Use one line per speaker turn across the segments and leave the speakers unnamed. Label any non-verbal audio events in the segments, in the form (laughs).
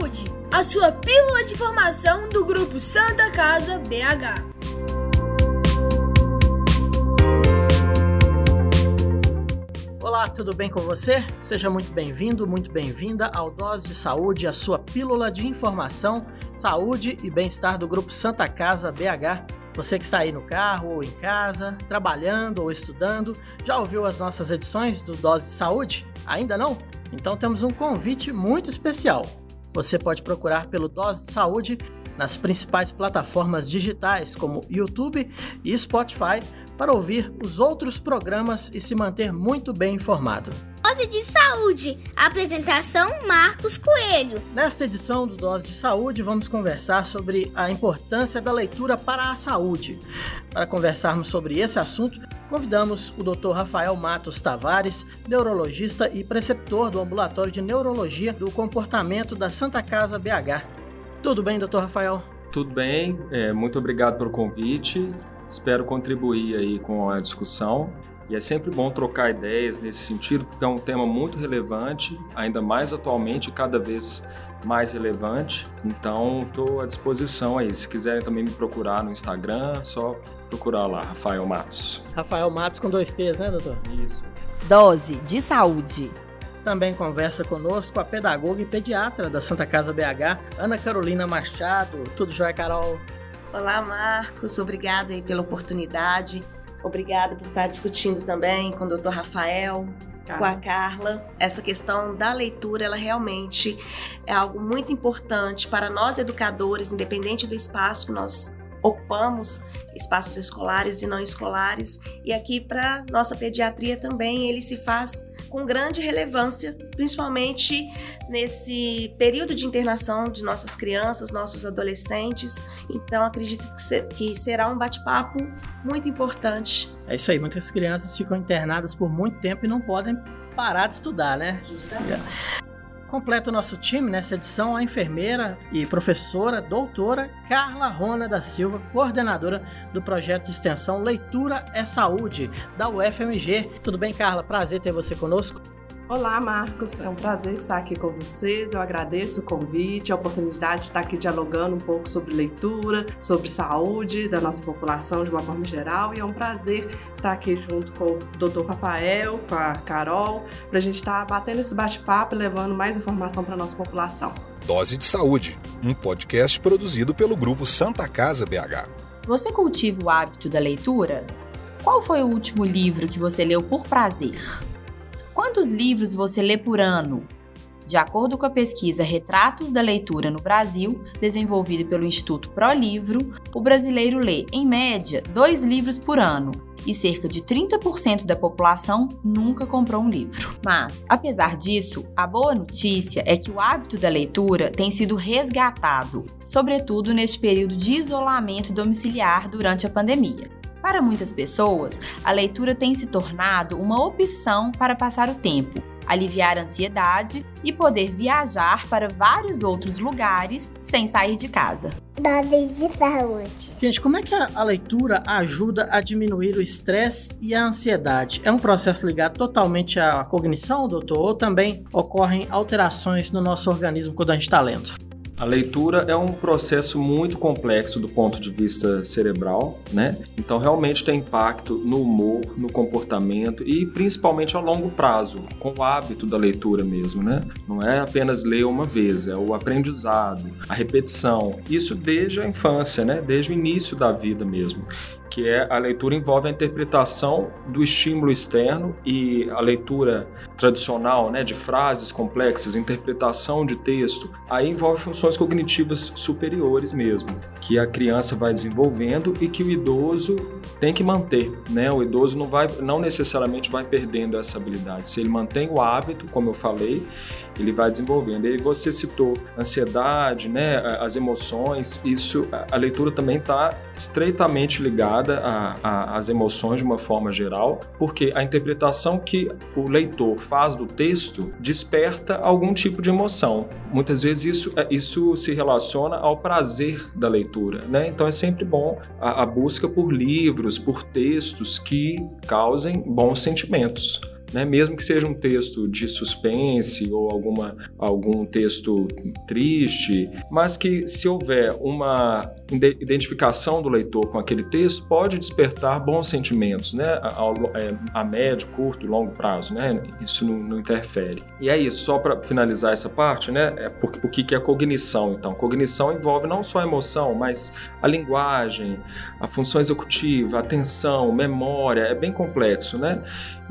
de Saúde, a sua pílula de formação do Grupo Santa Casa BH.
Olá, tudo bem com você? Seja muito bem-vindo, muito bem-vinda ao Dose de Saúde, a sua pílula de informação, saúde e bem-estar do Grupo Santa Casa BH. Você que está aí no carro ou em casa, trabalhando ou estudando, já ouviu as nossas edições do Dose de Saúde? Ainda não? Então temos um convite muito especial. Você pode procurar pelo Dose de Saúde nas principais plataformas digitais como YouTube e Spotify para ouvir os outros programas e se manter muito bem informado.
Dose de Saúde. Apresentação Marcos Coelho.
Nesta edição do Dose de Saúde, vamos conversar sobre a importância da leitura para a saúde. Para conversarmos sobre esse assunto, convidamos o Dr. Rafael Matos Tavares, neurologista e preceptor do Ambulatório de Neurologia do Comportamento da Santa Casa BH. Tudo bem, Dr. Rafael?
Tudo bem, é, muito obrigado pelo convite. Espero contribuir aí com a discussão. E é sempre bom trocar ideias nesse sentido, porque é um tema muito relevante, ainda mais atualmente, cada vez mais relevante. Então, estou à disposição aí. Se quiserem também me procurar no Instagram, só procurar lá, Rafael Matos.
Rafael Matos com dois T's, né, doutor?
Isso.
Dose de saúde.
Também conversa conosco a pedagoga e pediatra da Santa Casa BH, Ana Carolina Machado. Tudo jóia, Carol?
Olá, Marcos. Obrigada aí pela oportunidade. Obrigada por estar discutindo também com o Dr. Rafael, com a Carla. Essa questão da leitura, ela realmente é algo muito importante para nós educadores, independente do espaço que nós ocupamos, espaços escolares e não escolares. E aqui para nossa pediatria também ele se faz com grande relevância, principalmente nesse período de internação de nossas crianças, nossos adolescentes. Então acredito que será um bate-papo muito importante.
É isso aí, muitas crianças ficam internadas por muito tempo e não podem parar de estudar, né?
Justamente.
Completa o nosso time nessa edição a enfermeira e professora doutora Carla Rona da Silva, coordenadora do projeto de extensão Leitura é Saúde da UFMG. Tudo bem, Carla? Prazer ter você conosco.
Olá, Marcos. É um prazer estar aqui com vocês. Eu agradeço o convite, a oportunidade de estar aqui dialogando um pouco sobre leitura, sobre saúde da nossa população de uma forma geral. E é um prazer estar aqui junto com o Dr. Rafael, com a Carol, para a gente estar batendo esse bate-papo e levando mais informação para a nossa população.
Dose de Saúde, um podcast produzido pelo grupo Santa Casa BH.
Você cultiva o hábito da leitura? Qual foi o último livro que você leu por prazer? Quantos livros você lê por ano? De acordo com a pesquisa Retratos da Leitura no Brasil, desenvolvida pelo Instituto ProLivro, o brasileiro lê, em média, dois livros por ano e cerca de 30% da população nunca comprou um livro. Mas, apesar disso, a boa notícia é que o hábito da leitura tem sido resgatado, sobretudo neste período de isolamento domiciliar durante a pandemia. Para muitas pessoas, a leitura tem se tornado uma opção para passar o tempo, aliviar a ansiedade e poder viajar para vários outros lugares sem sair de casa.
Dose de saúde.
Gente, como é que a, a leitura ajuda a diminuir o estresse e a ansiedade? É um processo ligado totalmente à cognição, doutor? Ou também ocorrem alterações no nosso organismo quando a gente está lendo?
A leitura é um processo muito complexo do ponto de vista cerebral, né? Então realmente tem impacto no humor, no comportamento e principalmente a longo prazo, com o hábito da leitura mesmo, né? Não é apenas ler uma vez, é o aprendizado, a repetição. Isso desde a infância, né? Desde o início da vida mesmo que é a leitura envolve a interpretação do estímulo externo e a leitura tradicional, né, de frases complexas, interpretação de texto, aí envolve funções cognitivas superiores mesmo, que a criança vai desenvolvendo e que o idoso tem que manter, né? O idoso não vai, não necessariamente vai perdendo essa habilidade. Se ele mantém o hábito, como eu falei, ele vai desenvolvendo. E você citou ansiedade, né? As emoções. Isso, a leitura também está estreitamente ligada às emoções de uma forma geral, porque a interpretação que o leitor faz do texto desperta algum tipo de emoção. Muitas vezes isso, isso se relaciona ao prazer da leitura, né? Então é sempre bom a, a busca por livros, por textos que causem bons sentimentos. Né? mesmo que seja um texto de suspense ou alguma, algum texto triste, mas que se houver uma identificação do leitor com aquele texto, pode despertar bons sentimentos, né? a, a, é, a médio, curto e longo prazo, né? Isso não, não interfere. E é isso, só para finalizar essa parte, né? É o que é cognição, então? Cognição envolve não só a emoção, mas a linguagem, a função executiva, a atenção, memória, é bem complexo, né?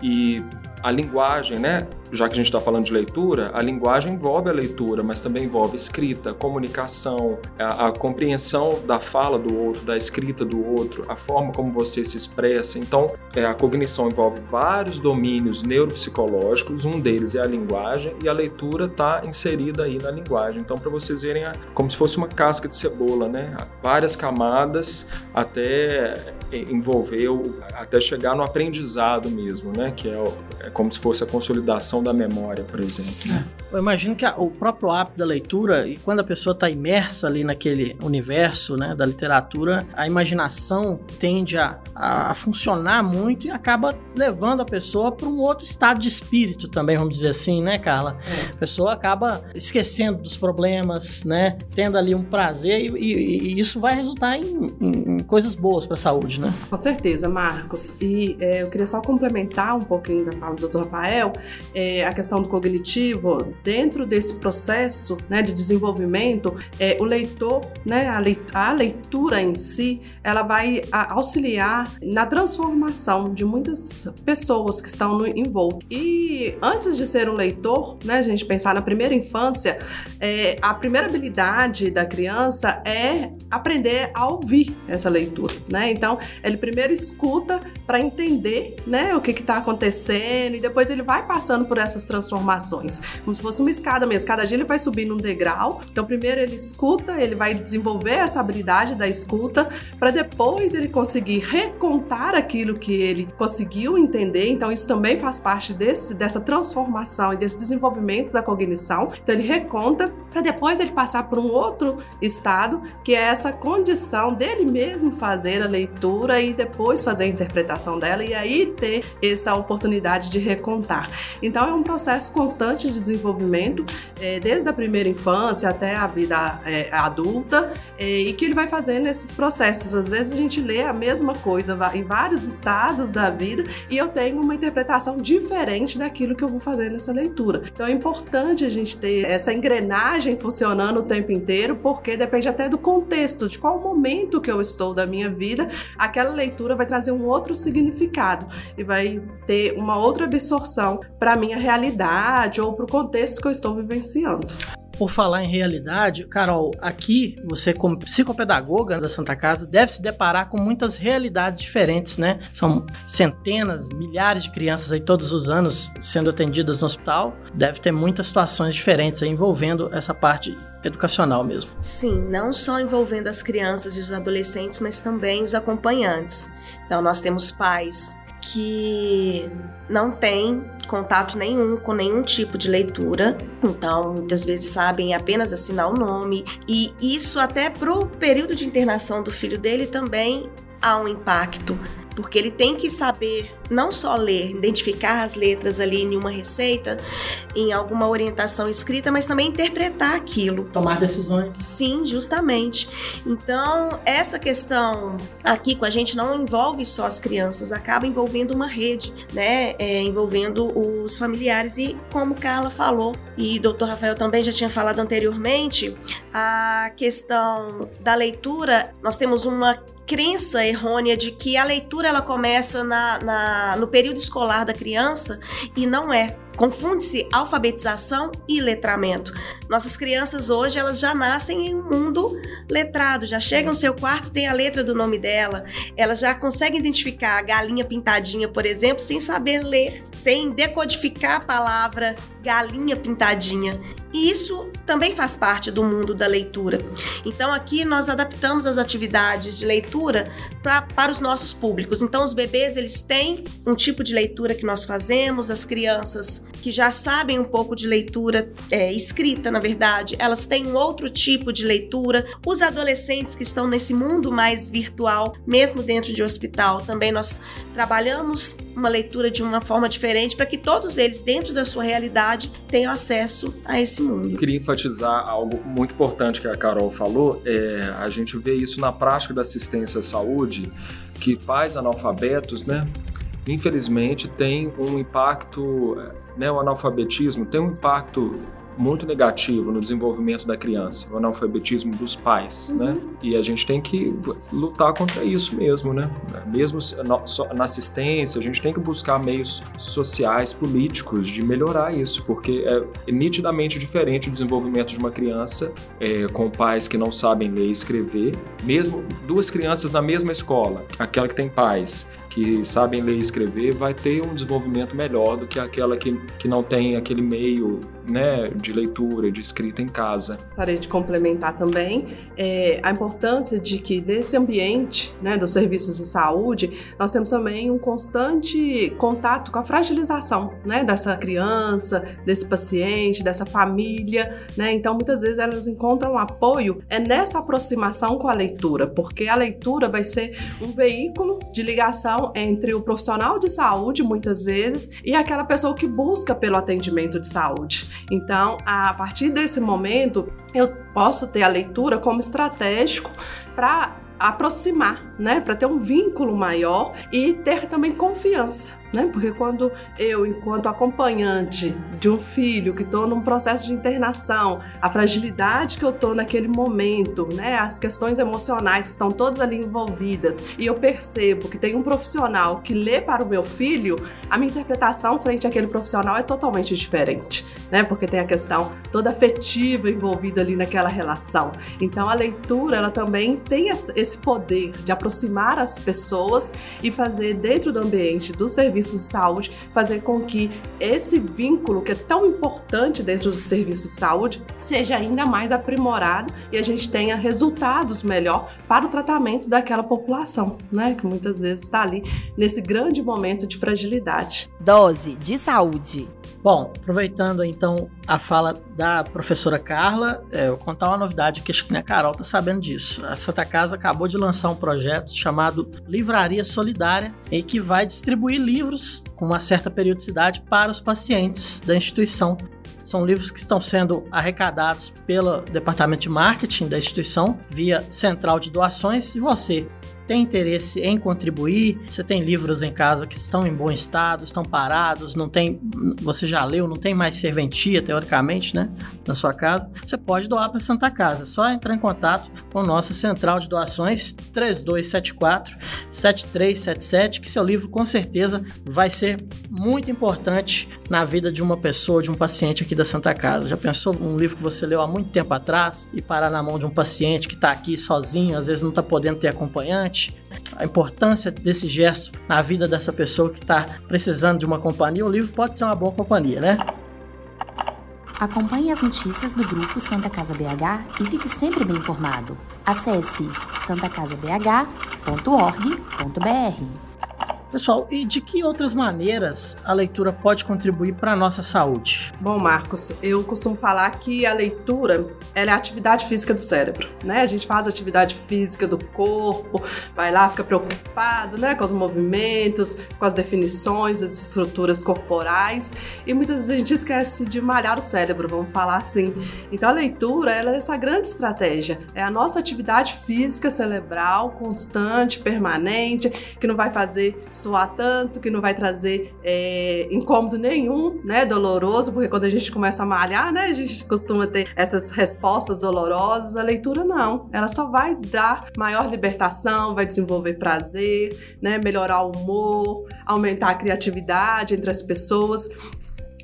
E a linguagem, né? Já que a gente está falando de leitura, a linguagem envolve a leitura, mas também envolve escrita, comunicação, a, a, compreensão da fala do outro, da escrita do outro, a forma como você se expressa. Então, é, a cognição envolve vários domínios neuropsicológicos, um deles é a linguagem, e a leitura está inserida aí na linguagem. Então, para vocês verem, a, como se fosse uma casca de cebola, né? Várias camadas até envolver, até chegar no aprendizado mesmo, né? Que é, é como se fosse a consolidação da memória, por exemplo. Né?
Eu imagino que a, o próprio hábito da leitura, e quando a pessoa está imersa ali naquele universo né, da literatura, a imaginação tende a, a, a funcionar muito e acaba levando a pessoa para um outro estado de espírito também, vamos dizer assim, né, Carla? É. A pessoa acaba esquecendo dos problemas, né? Tendo ali um prazer e, e, e isso vai resultar em, em, em coisas boas para a saúde, né?
Com certeza, Marcos. E é, eu queria só complementar um pouquinho da fala do Dr. Rafael, é, a questão do cognitivo dentro desse processo né, de desenvolvimento, é, o leitor, né, a, leitura em si, ela vai auxiliar na transformação de muitas pessoas que estão no, envolvidas. E antes de ser um leitor, né, a gente pensar na primeira infância, é, a primeira habilidade da criança é aprender a ouvir essa leitura. Né? Então, ele primeiro escuta para entender né, o que está acontecendo e depois ele vai passando por essas transformações, como se fosse uma escada mesmo. Cada dia ele vai subindo um degrau. Então, primeiro ele escuta, ele vai desenvolver essa habilidade da escuta, para depois ele conseguir recontar aquilo que ele conseguiu entender. Então, isso também faz parte desse, dessa transformação e desse desenvolvimento da cognição. Então, ele reconta para depois ele passar por um outro estado, que é essa condição dele mesmo fazer a leitura e depois fazer a interpretação dela e aí ter essa oportunidade de recontar. Então, é um processo constante de desenvolvimento, é, desde a primeira infância até a vida é, adulta, é, e que ele vai fazendo esses processos. Às vezes a gente lê a mesma coisa em vários estados da vida e eu tenho uma interpretação diferente daquilo que eu vou fazer nessa leitura. Então é importante a gente ter essa engrenagem funcionando o tempo inteiro, porque depende até do contexto, de qual momento que eu estou da minha vida, aquela leitura vai trazer um outro significado e vai ter uma outra absorção para minha realidade ou para o contexto que eu estou vivenciando.
Por falar em realidade, Carol, aqui você, como psicopedagoga da Santa Casa, deve se deparar com muitas realidades diferentes, né? São centenas, milhares de crianças aí todos os anos sendo atendidas no hospital. Deve ter muitas situações diferentes aí envolvendo essa parte educacional mesmo.
Sim, não só envolvendo as crianças e os adolescentes, mas também os acompanhantes. Então, nós temos pais que não tem contato nenhum com nenhum tipo de leitura, então muitas vezes sabem apenas assinar o nome, e isso até pro período de internação do filho dele também há um impacto, porque ele tem que saber não só ler, identificar as letras ali em uma receita, em alguma orientação escrita, mas também interpretar aquilo.
Tomar decisões.
Sim, justamente. Então, essa questão aqui com a gente não envolve só as crianças, acaba envolvendo uma rede, né? É, envolvendo os familiares. E como Carla falou, e Dr. Rafael também já tinha falado anteriormente, a questão da leitura, nós temos uma crença errônea de que a leitura ela começa na, na, no período escolar da criança e não é. Confunde-se alfabetização e letramento. Nossas crianças hoje elas já nascem em um mundo letrado, já chegam no seu quarto tem a letra do nome dela, elas já conseguem identificar a galinha pintadinha, por exemplo, sem saber ler, sem decodificar a palavra galinha pintadinha. E isso também faz parte do mundo da leitura. Então aqui nós adaptamos as atividades de leitura pra, para os nossos públicos. Então os bebês eles têm um tipo de leitura que nós fazemos, as crianças que já sabem um pouco de leitura é, escrita, na verdade, elas têm um outro tipo de leitura. Os adolescentes que estão nesse mundo mais virtual, mesmo dentro de hospital, também nós trabalhamos uma leitura de uma forma diferente para que todos eles, dentro da sua realidade, tenham acesso a esse mundo.
Eu queria enfatizar algo muito importante que a Carol falou. É, a gente vê isso na prática da assistência à saúde, que pais analfabetos, né? Infelizmente tem um impacto, né, o analfabetismo tem um impacto muito negativo no desenvolvimento da criança, o analfabetismo dos pais, uhum. né? E a gente tem que lutar contra isso mesmo, né? Mesmo na assistência, a gente tem que buscar meios sociais, políticos de melhorar isso, porque é nitidamente diferente o desenvolvimento de uma criança é, com pais que não sabem ler e escrever, mesmo duas crianças na mesma escola, aquela que tem pais que sabem ler e escrever vai ter um desenvolvimento melhor do que aquela que, que não tem aquele meio né, de leitura, de escrita em casa.
Gostaria de complementar também é, a importância de que nesse ambiente né, dos serviços de saúde nós temos também um constante contato com a fragilização né, dessa criança, desse paciente, dessa família. Né? Então, muitas vezes elas encontram apoio é nessa aproximação com a leitura, porque a leitura vai ser um veículo de ligação entre o profissional de saúde, muitas vezes, e aquela pessoa que busca pelo atendimento de saúde. Então, a partir desse momento, eu posso ter a leitura como estratégico para aproximar, né, para ter um vínculo maior e ter também confiança né? Porque quando eu, enquanto acompanhante de um filho que estou num processo de internação, a fragilidade que eu estou naquele momento, né? As questões emocionais estão todas ali envolvidas e eu percebo que tem um profissional que lê para o meu filho, a minha interpretação frente àquele profissional é totalmente diferente, né? Porque tem a questão toda afetiva envolvida ali naquela relação. Então a leitura, ela também tem esse poder de aproximar as pessoas e fazer dentro do ambiente do serviço de saúde, fazer com que esse vínculo que é tão importante dentro do serviço de saúde seja ainda mais aprimorado e a gente tenha resultados melhor para o tratamento daquela população, né, que muitas vezes está ali nesse grande momento de fragilidade.
Dose de saúde.
Bom, aproveitando então a fala da professora Carla, é, eu vou contar uma novidade que acho que a Carol está sabendo disso. A Santa Casa acabou de lançar um projeto chamado Livraria Solidária, em que vai distribuir livros com uma certa periodicidade para os pacientes da instituição. São livros que estão sendo arrecadados pelo departamento de marketing da instituição via central de doações. E você tem interesse em contribuir, você tem livros em casa que estão em bom estado, estão parados, não tem, você já leu, não tem mais serventia teoricamente, né, na sua casa, você pode doar para Santa Casa. É só entrar em contato com nossa central de doações 3274 7377, que seu livro com certeza vai ser muito importante na vida de uma pessoa, de um paciente aqui da Santa Casa. Já pensou um livro que você leu há muito tempo atrás e parar na mão de um paciente que está aqui sozinho, às vezes não está podendo ter acompanhante? A importância desse gesto na vida dessa pessoa que está precisando de uma companhia, o livro pode ser uma boa companhia, né?
Acompanhe as notícias do grupo Santa Casa BH e fique sempre bem informado. Acesse santacasabh.org.br.
Pessoal, e de que outras maneiras a leitura pode contribuir para a nossa saúde?
Bom, Marcos, eu costumo falar que a leitura é a atividade física do cérebro, né? A gente faz atividade física do corpo, vai lá, fica preocupado, né, com os movimentos, com as definições, as estruturas corporais, e muitas vezes a gente esquece de malhar o cérebro, vamos falar assim. Então a leitura, ela é essa grande estratégia, é a nossa atividade física cerebral constante, permanente, que não vai fazer suar tanto, que não vai trazer é, incômodo nenhum, né? Doloroso, porque quando a gente começa a malhar, né? A gente costuma ter essas respostas dolorosas. A leitura não. Ela só vai dar maior libertação, vai desenvolver prazer, né? Melhorar o humor, aumentar a criatividade entre as pessoas.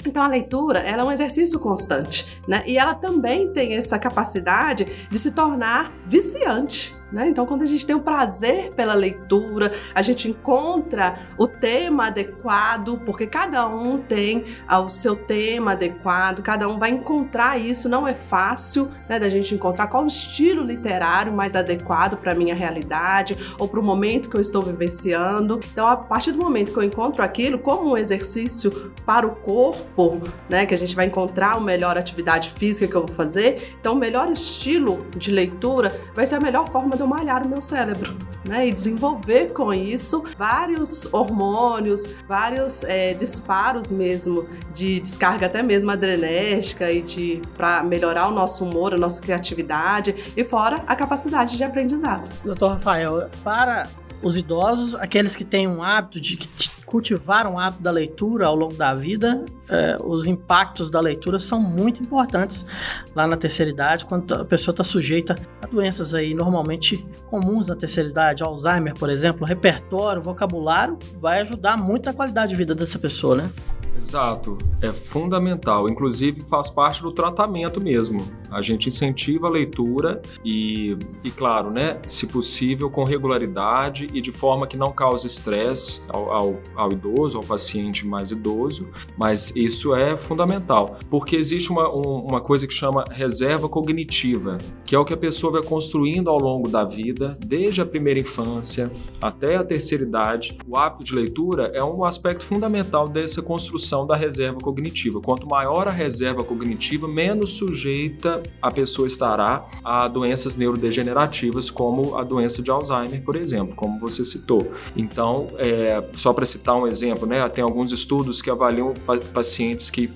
Então a leitura, ela é um exercício constante, né? E ela também tem essa capacidade de se tornar viciante Né? Então, quando a gente tem o prazer pela leitura, a gente encontra o tema adequado, porque cada um tem ah, o seu tema adequado, cada um vai encontrar isso. Não é fácil né, da gente encontrar qual o estilo literário mais adequado para a minha realidade ou para o momento que eu estou vivenciando. Então, a partir do momento que eu encontro aquilo como um exercício para o corpo, né, que a gente vai encontrar a melhor atividade física que eu vou fazer, então o melhor estilo de leitura vai ser a melhor forma de eu malhar o meu cérebro, né? E desenvolver com isso vários hormônios, vários é, disparos mesmo de descarga até mesmo adrenérgica e de para melhorar o nosso humor, a nossa criatividade e fora a capacidade de aprendizado.
Doutor Rafael, para os idosos, aqueles que têm um hábito de que cultivar um hábito da leitura ao longo da vida, é, os impactos da leitura são muito importantes lá na terceira idade, quando a pessoa está sujeita a doenças aí normalmente comuns na terceira idade, Alzheimer, por exemplo, repertório, vocabulário vai ajudar muito na qualidade de vida dessa pessoa, né?
Exato, é fundamental. Inclusive faz parte do tratamento mesmo. A gente incentiva a leitura e, e claro, né, se possível com regularidade e de forma que não cause estresse ao, ao, ao, idoso, ao paciente mais idoso. Mas isso é fundamental, porque existe uma, um, uma coisa que chama reserva cognitiva, que é o que a pessoa vai construindo ao longo da vida, desde a primeira infância até a terceira idade. O hábito de leitura é um aspecto fundamental dessa construção da reserva cognitiva. Quanto maior a reserva cognitiva, menos sujeita a pessoa estará a doenças neurodegenerativas, como a doença de Alzheimer, por exemplo, como você citou. Então, é, só para citar um exemplo, né, tem alguns estudos que avaliam pacientes que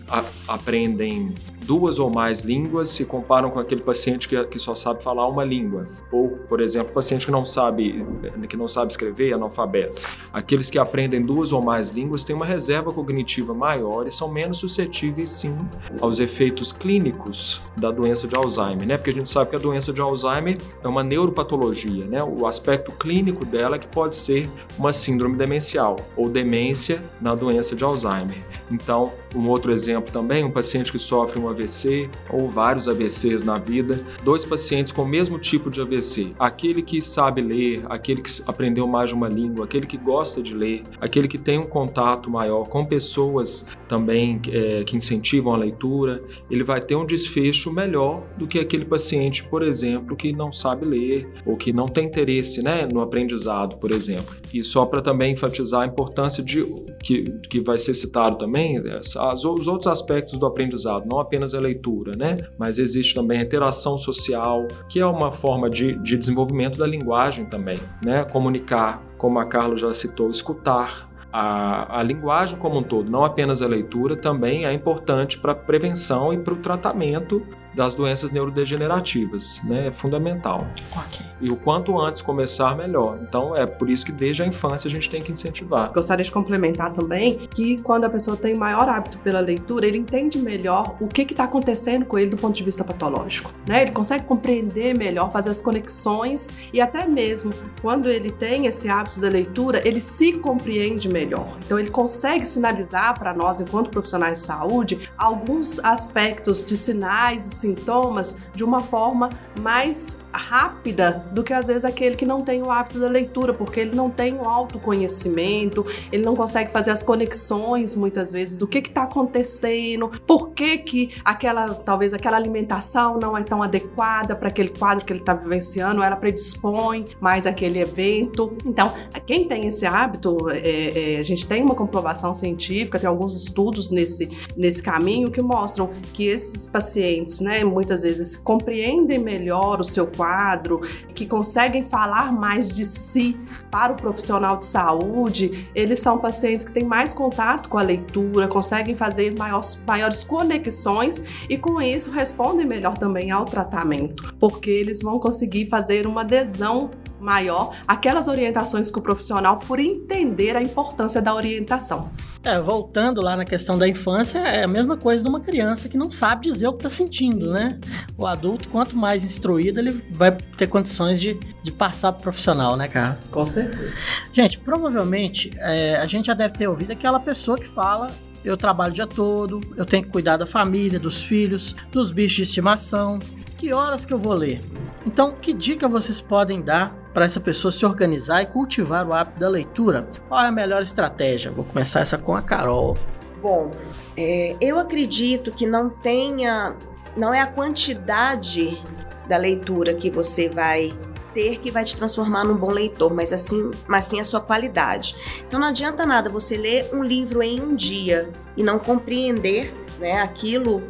aprendem duas ou mais línguas se comparam com aquele paciente que, que só sabe falar uma língua. Ou, por exemplo, paciente que não sabe que não sabe escrever, analfabeto. Aqueles que aprendem duas ou mais línguas têm uma reserva cognitiva maior e são menos suscetíveis, sim, aos efeitos clínicos da doença de Alzheimer, né? Porque a gente sabe que a doença de Alzheimer é uma neuropatologia, né? O aspecto clínico dela é que pode ser uma síndrome demencial ou demência na doença de Alzheimer. Então, um outro exemplo também, um paciente que sofre um AVC ou vários AVCs na vida, dois pacientes com o mesmo tipo de AVC, aquele que sabe ler, aquele que aprendeu mais de uma língua, aquele que gosta de ler, aquele que tem um contato maior com pessoas também é, que incentivam a leitura, ele vai ter um desfecho melhor do que aquele paciente, por exemplo, que não sabe ler ou que não tem interesse né, no aprendizado, por exemplo. E só para também enfatizar a importância de que, que vai ser citado também, as, os outros aspectos do aprendizado, não apenas a leitura, né? Mas existe também a interação social, que é uma forma de, de desenvolvimento da linguagem também, né? Comunicar, como a Carla já citou, escutar, a, a, linguagem como um todo, não apenas a leitura, também é importante para a prevenção e para o tratamento das doenças neurodegenerativas, né? É fundamental.
Okay.
E o quanto antes começar, melhor. Então, é por isso que desde a infância a gente tem que incentivar.
Gostaria de complementar também que quando a pessoa tem maior hábito pela leitura, ele entende melhor o que está acontecendo com ele do ponto de vista patológico, né? Ele consegue compreender melhor, fazer as conexões e até mesmo quando ele tem esse hábito da leitura, ele se compreende melhor. Então, ele consegue sinalizar para nós, enquanto profissionais de saúde, alguns aspectos de sinais sintomas de uma forma mais rápida do que às vezes aquele que não tem o hábito da leitura, porque ele não tem o autoconhecimento, ele não consegue fazer as conexões muitas vezes do que está acontecendo, por que, que aquela, talvez aquela alimentação não é tão adequada para aquele quadro que ele está vivenciando, ela predispõe mais aquele evento. Então, quem tem esse hábito, é, é, a gente tem uma comprovação científica, tem alguns estudos nesse, nesse caminho que mostram que esses pacientes, né, muitas vezes compreendem melhor o seu quadro, que conseguem falar mais de si para o profissional de saúde, eles são pacientes que têm mais contato com a leitura, conseguem fazer maiores, maiores conexões e com isso respondem melhor também ao tratamento, porque eles vão conseguir fazer uma adesão maior aquelas orientações que o profissional por entender a importância da orientação.
É, voltando lá na questão da infância, é a mesma coisa de uma criança que não sabe dizer o que está sentindo, né? O adulto, quanto mais instruído, ele vai ter condições de, de passar para o profissional, né, cara?
Com certeza.
Gente, provavelmente é, a gente já deve ter ouvido aquela pessoa que fala eu trabalho o dia todo, eu tenho que cuidar da família, dos filhos, dos bichos de estimação. Que horas que eu vou ler? Então, que dica vocês podem dar para essa pessoa se organizar e cultivar o hábito da leitura? Qual é a melhor estratégia? Vou começar essa com a Carol.
Bom, é, eu acredito que não tenha, não é a quantidade da leitura que você vai ter que vai te transformar num bom leitor, mas assim, mas sim a sua qualidade. Então não adianta nada você ler um livro em um dia e não compreender, né, aquilo,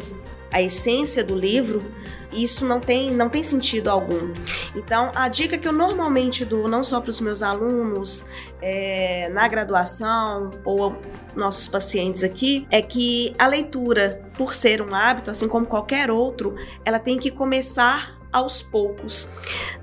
a essência do livro, isso não tem, não tem sentido algum. Então, a dica que eu normalmente dou, não só para os meus alunos é, na graduação ou nossos pacientes aqui, é que a leitura, por ser um hábito, assim como qualquer outro, ela tem que começar aos poucos,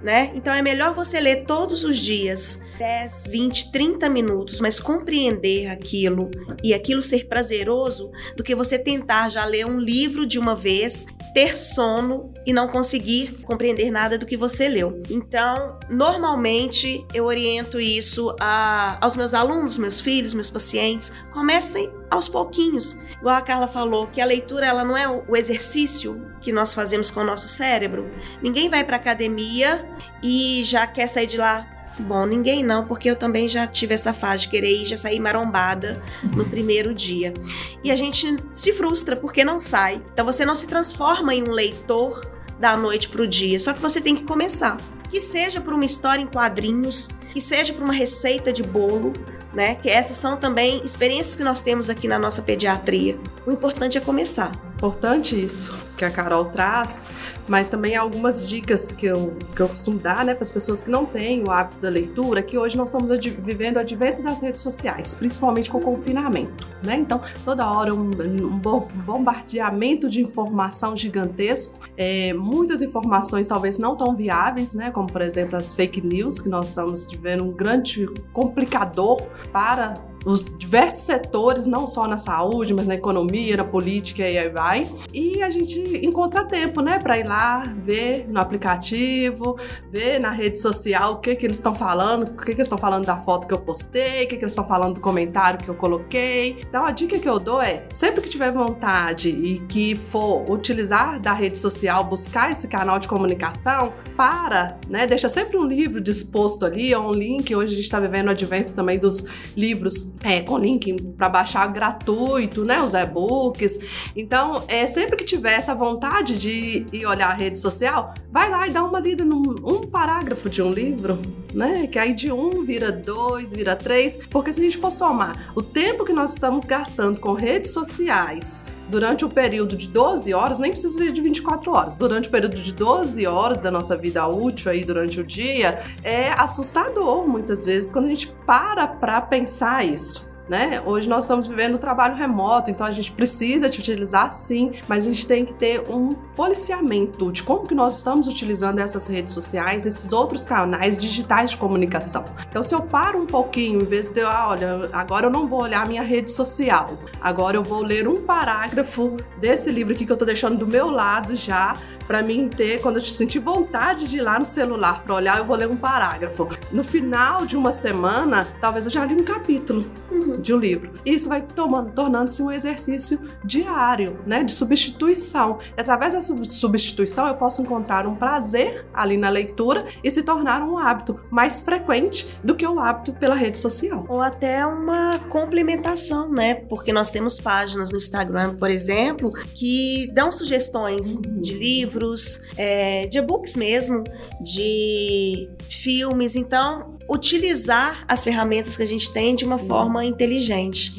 né? Então é melhor você ler todos os dias 10, 20, 30 minutos, mas compreender aquilo e aquilo ser prazeroso do que você tentar já ler um livro de uma vez, ter sono e não conseguir compreender nada do que você leu. Então, normalmente eu oriento isso a, aos meus alunos, meus filhos, meus pacientes, comecem aos pouquinhos. Igual a Carla falou, que a leitura ela não é o exercício que nós fazemos com o nosso cérebro. Ninguém vai para academia e já quer sair de lá Bom, ninguém não, porque eu também já tive essa fase de querer ir, já sair marombada no primeiro dia. E a gente se frustra porque não sai. Então você não se transforma em um leitor da noite para o dia, só que você tem que começar. Que seja por uma história em quadrinhos, que seja por uma receita de bolo, né? Que essas são também experiências que nós temos aqui na nossa pediatria. O importante é começar.
Importante isso que a Carol traz, mas também algumas dicas que eu, que eu costumo dar né, para as pessoas que não têm o hábito da leitura, que hoje nós estamos vivendo o advento das redes sociais, principalmente com o confinamento. Né? Então, toda hora um, um bombardeamento de informação gigantesco, é, muitas informações talvez não tão viáveis, né, como por exemplo as fake news, que nós estamos vivendo um grande complicador para os diversos setores, não só na saúde, mas na economia, na política e aí vai. E a gente encontra tempo, né, para ir lá ver no aplicativo, ver na rede social o que que eles estão falando, o que que eles estão falando da foto que eu postei, o que que eles estão falando do comentário que eu coloquei. Então a dica que eu dou é, sempre que tiver vontade e que for utilizar da rede social, buscar esse canal de comunicação, para, né, deixa sempre um livro disposto ali, ou um link. Hoje a gente está vivendo o advento também dos livros é, com link para baixar gratuito, né? Os e-books. Então, é, sempre que tiver essa vontade de ir olhar a rede social, vai lá e dá uma lida num um parágrafo de um livro, né? Que aí de um vira dois, vira três. Porque se a gente for somar o tempo que nós estamos gastando com redes sociais durante o período de 12 horas, nem precisa ser de 24 horas, durante o período de 12 horas da nossa vida útil aí durante o dia, é assustador muitas vezes quando a gente para para pensar isso. Né? Hoje nós estamos vivendo trabalho remoto, então a gente precisa de utilizar sim, mas a gente tem que ter um policiamento de como que nós estamos utilizando essas redes sociais, esses outros canais digitais de comunicação. Então se eu paro um pouquinho, em vez de, ah, olha, agora eu não vou olhar minha rede social, agora eu vou ler um parágrafo desse livro aqui que eu estou deixando do meu lado já, para mim ter, quando eu sentir vontade de ir lá no celular para olhar, eu vou ler um parágrafo. No final de uma semana, talvez eu já li um capítulo uhum. de um livro. E isso vai tomando, tornando-se um exercício diário, né, de substituição. E através dessa substituição, eu posso encontrar um prazer ali na leitura e se tornar um hábito mais frequente do que o hábito pela rede social.
Ou até uma complementação, né? Porque nós temos páginas no Instagram, por exemplo, que dão sugestões uhum. de livros livros, é, de e-books mesmo, de filmes. Então, utilizar as ferramentas que a gente tem de uma forma inteligente.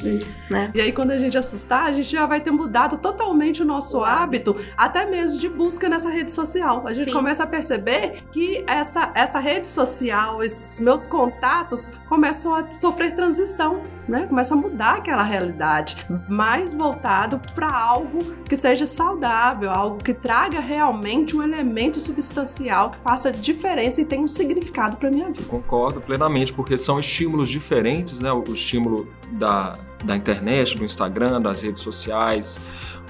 Né?
E aí, quando a gente assustar, a gente já vai ter mudado totalmente o nosso hábito, até mesmo de busca nessa rede social. A gente Sim. começa a perceber que essa, essa rede social, esses meus contatos começam a sofrer transição, né? Começa a mudar aquela realidade, mais voltado para algo que seja saudável, algo que traga realmente um elemento substancial que faça diferença e tenha um significado para minha vida.
Concordo concordo plenamente, porque são estímulos diferentes, né? O estímulo da, da internet, do Instagram, das redes sociais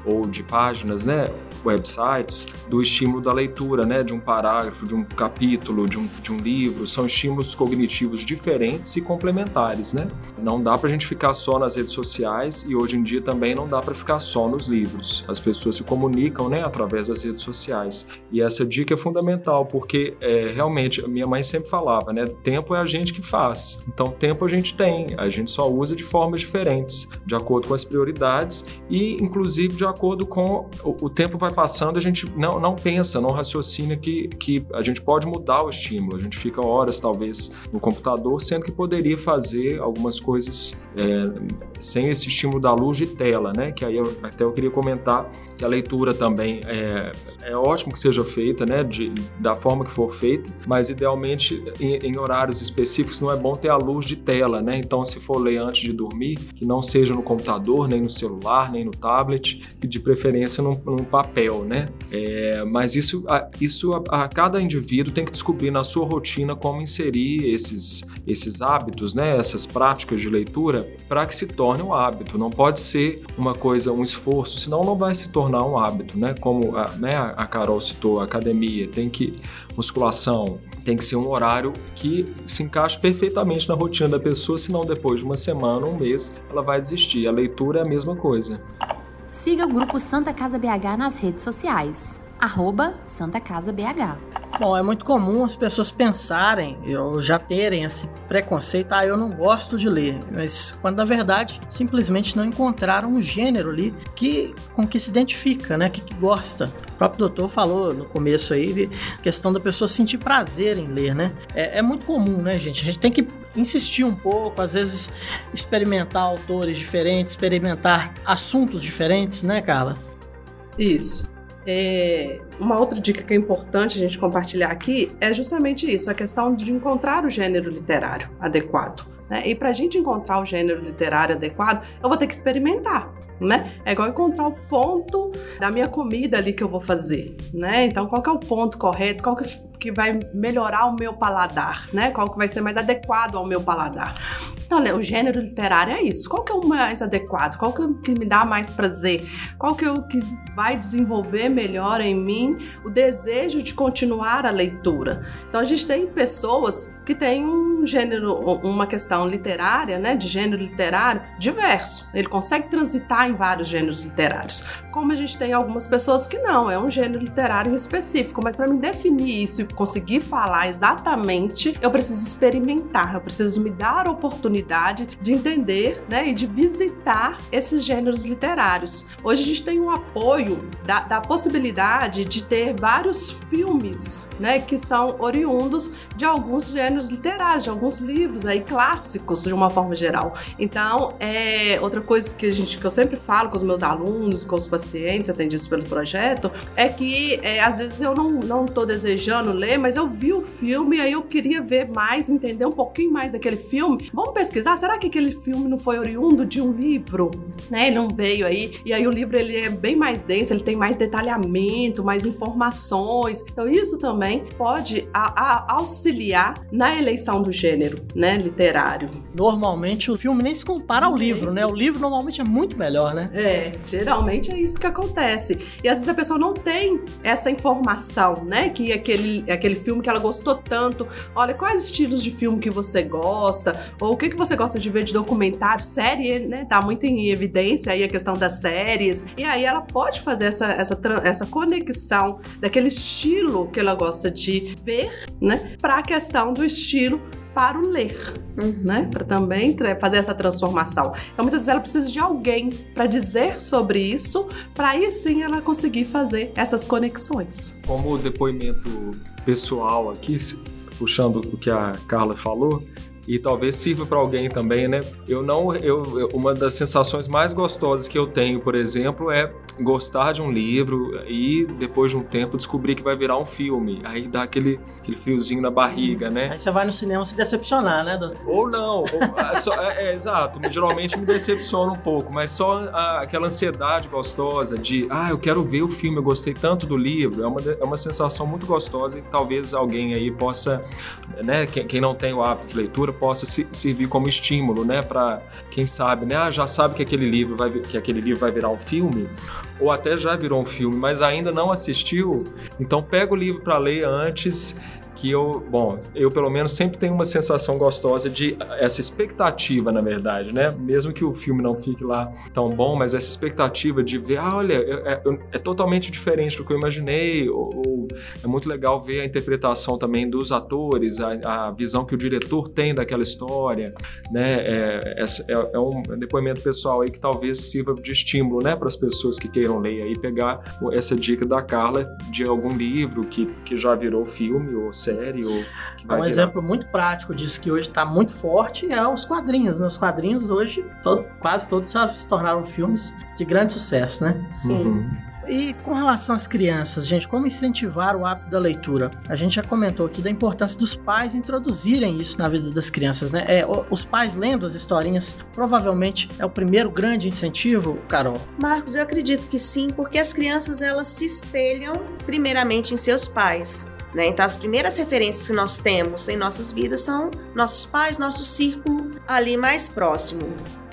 ou de páginas, né? Websites do estímulo da leitura, né? De um parágrafo, de um capítulo, de um, de um livro. São estímulos cognitivos diferentes e complementares, né? Não dá para a gente ficar só nas redes sociais e hoje em dia também não dá para ficar só nos livros. As pessoas se comunicam, né? Através das redes sociais. E essa dica é fundamental porque é, realmente minha mãe sempre falava, né? Tempo é a gente que faz. Então tempo a gente tem. A gente só usa de formas diferentes, de acordo com as prioridades e inclusive de acordo com o, o tempo vai passando, a gente não, não pensa, não raciocina que, que a gente pode mudar o estímulo. A gente fica horas, talvez, no computador, sendo que poderia fazer algumas coisas é, sem esse estímulo da luz de tela, né? Que aí eu, até eu queria comentar que a leitura também é, é ótimo que seja feita, né? De, da forma que for feita, mas idealmente em, em horários específicos não é bom ter a luz de tela, né? Então, se for ler antes de dormir, que não seja no computador, nem no celular, nem no tablet, e de preferência num, num papel, né? É, mas isso, a, isso a, a, cada indivíduo tem que descobrir na sua rotina como inserir esses, esses hábitos, né? Essas práticas de leitura para que se torne um hábito. Não pode ser uma coisa, um esforço, senão não vai se tornar um hábito, né? Como a, né, a Carol citou, academia, tem que musculação, tem que ser um horário que se encaixe perfeitamente na rotina da pessoa, senão depois de uma semana, um mês, ela vai desistir. A leitura é a mesma coisa.
Siga o grupo Santa Casa BH nas redes sociais arroba Santa Casa BH.
Bom, é muito comum as pessoas pensarem, ou já terem esse preconceito, ah, eu não gosto de ler, mas quando na verdade simplesmente não encontraram um gênero ali que, com que se identifica, né, que, que gosta. O próprio doutor falou no começo aí, questão da pessoa sentir prazer em ler, né? É, é muito comum, né, gente? A gente tem que insistir um pouco, às vezes experimentar autores diferentes, experimentar assuntos diferentes, né, Carla?
Isso. É, uma outra dica que é importante a gente compartilhar aqui é justamente isso, a questão de encontrar o gênero literário adequado. Né? E para a gente encontrar o gênero literário adequado, eu vou ter que experimentar. Né? É igual encontrar o ponto da minha comida ali que eu vou fazer, né? Então, qual que é o ponto correto? Qual que, que vai melhorar o meu paladar, né? Qual que vai ser mais adequado ao meu paladar? Então, o gênero literário é isso. Qual que é o mais adequado? Qual que, é o que me dá mais prazer? Qual que é o que vai desenvolver melhor em mim o desejo de continuar a leitura? Então, a gente tem pessoas que têm um gênero, uma questão literária, né, de gênero literário diverso. Ele consegue transitar em vários gêneros literários. Como a gente tem algumas pessoas que não, é um gênero literário específico. Mas para me definir isso e conseguir falar exatamente, eu preciso experimentar, eu preciso me dar a oportunidade oportunidade de entender né, e de visitar esses gêneros literários. Hoje a gente tem um apoio da, da possibilidade de ter vários filmes né, que são oriundos de alguns gêneros literários, de alguns livros aí clássicos de uma forma geral. Então, é outra coisa que a gente que eu sempre falo com os meus alunos, com os pacientes atendidos pelo projeto, é que é, às vezes eu não não estou desejando ler, mas eu vi o filme e aí eu queria ver mais, entender um pouquinho mais daquele filme. Vamos pesquisar, será que aquele filme não foi oriundo de um livro? Né? Ele não veio aí. E aí o livro ele é bem mais denso, ele tem mais detalhamento, mais informações. Então isso também pode a, a auxiliar na eleição do gênero, né, literário.
Normalmente o filme nem se compara ao livro, né? O livro normalmente é muito melhor, né?
É, geralmente é isso que acontece. E às vezes a pessoa não tem essa informação, né? Que aquele, aquele filme que ela gostou tanto. Olha, quais estilos de filme que você gosta? Ou o que, que você gosta de ver de documentário? Série, né? Tá muito em evidência aí a questão das séries. E aí ela pode fazer essa, essa, essa conexão daquele estilo que ela gosta de ver, né? Para a questão do estilo para o ler, uhum. né? Para também fazer essa transformação. Então, muitas vezes ela precisa de alguém para dizer sobre isso, para aí sim ela conseguir fazer essas conexões.
Como depoimento pessoal aqui, puxando o que a Carla falou, e talvez sirva para alguém também, né? Eu não, eu, uma das sensações mais gostosas que eu tenho, por exemplo, é gostar de um livro e depois de um tempo descobrir que vai virar um filme. Aí dá aquele, aquele friozinho na barriga, né?
Aí você vai no cinema se decepcionar, né, doutor?
Ou não. Ou, é, só, é, é, exato. Geralmente me decepciona um pouco, mas só a, aquela ansiedade gostosa de, ah, eu quero ver o filme, eu gostei tanto do livro. É uma, é uma sensação muito gostosa e talvez alguém aí possa, né, quem, quem não tem o hábito de leitura, possa se, servir como estímulo, né, para quem sabe, né, ah, já sabe que aquele livro vai que aquele livro vai virar um filme, ou até já virou um filme, mas ainda não assistiu, então pega o livro para ler antes que eu, bom, eu pelo menos sempre tenho uma sensação gostosa de essa expectativa, na verdade, né? Mesmo que o filme não fique lá tão bom, mas essa expectativa de ver, ah, olha, é, é, totalmente diferente do que eu imaginei, ou, ou, é muito legal ver a interpretação também dos atores, a, a visão que o diretor tem daquela história, né? É, é, é, um depoimento pessoal aí que talvez sirva de estímulo, né, para as pessoas que queiram ler aí, pegar essa dica da Carla de algum livro que, que já virou filme ou série ou que vai
Um
virar.
exemplo muito prático disso que hoje está muito forte é os quadrinhos. Nos quadrinhos hoje todo, quase todos já se tornaram filmes de grande sucesso, né?
Sim.
Uhum.
E com relação às crianças, gente, como incentivar o hábito da leitura? A gente já comentou aqui da importância dos pais introduzirem isso na vida das crianças, né? É, os pais lendo as historinhas provavelmente é o primeiro grande incentivo, Carol.
Marcos, eu acredito que sim, porque as crianças elas se espelham primeiramente em seus pais. Né? Então, as primeiras referências que nós temos em nossas vidas são nossos pais, nosso círculo ali mais próximo.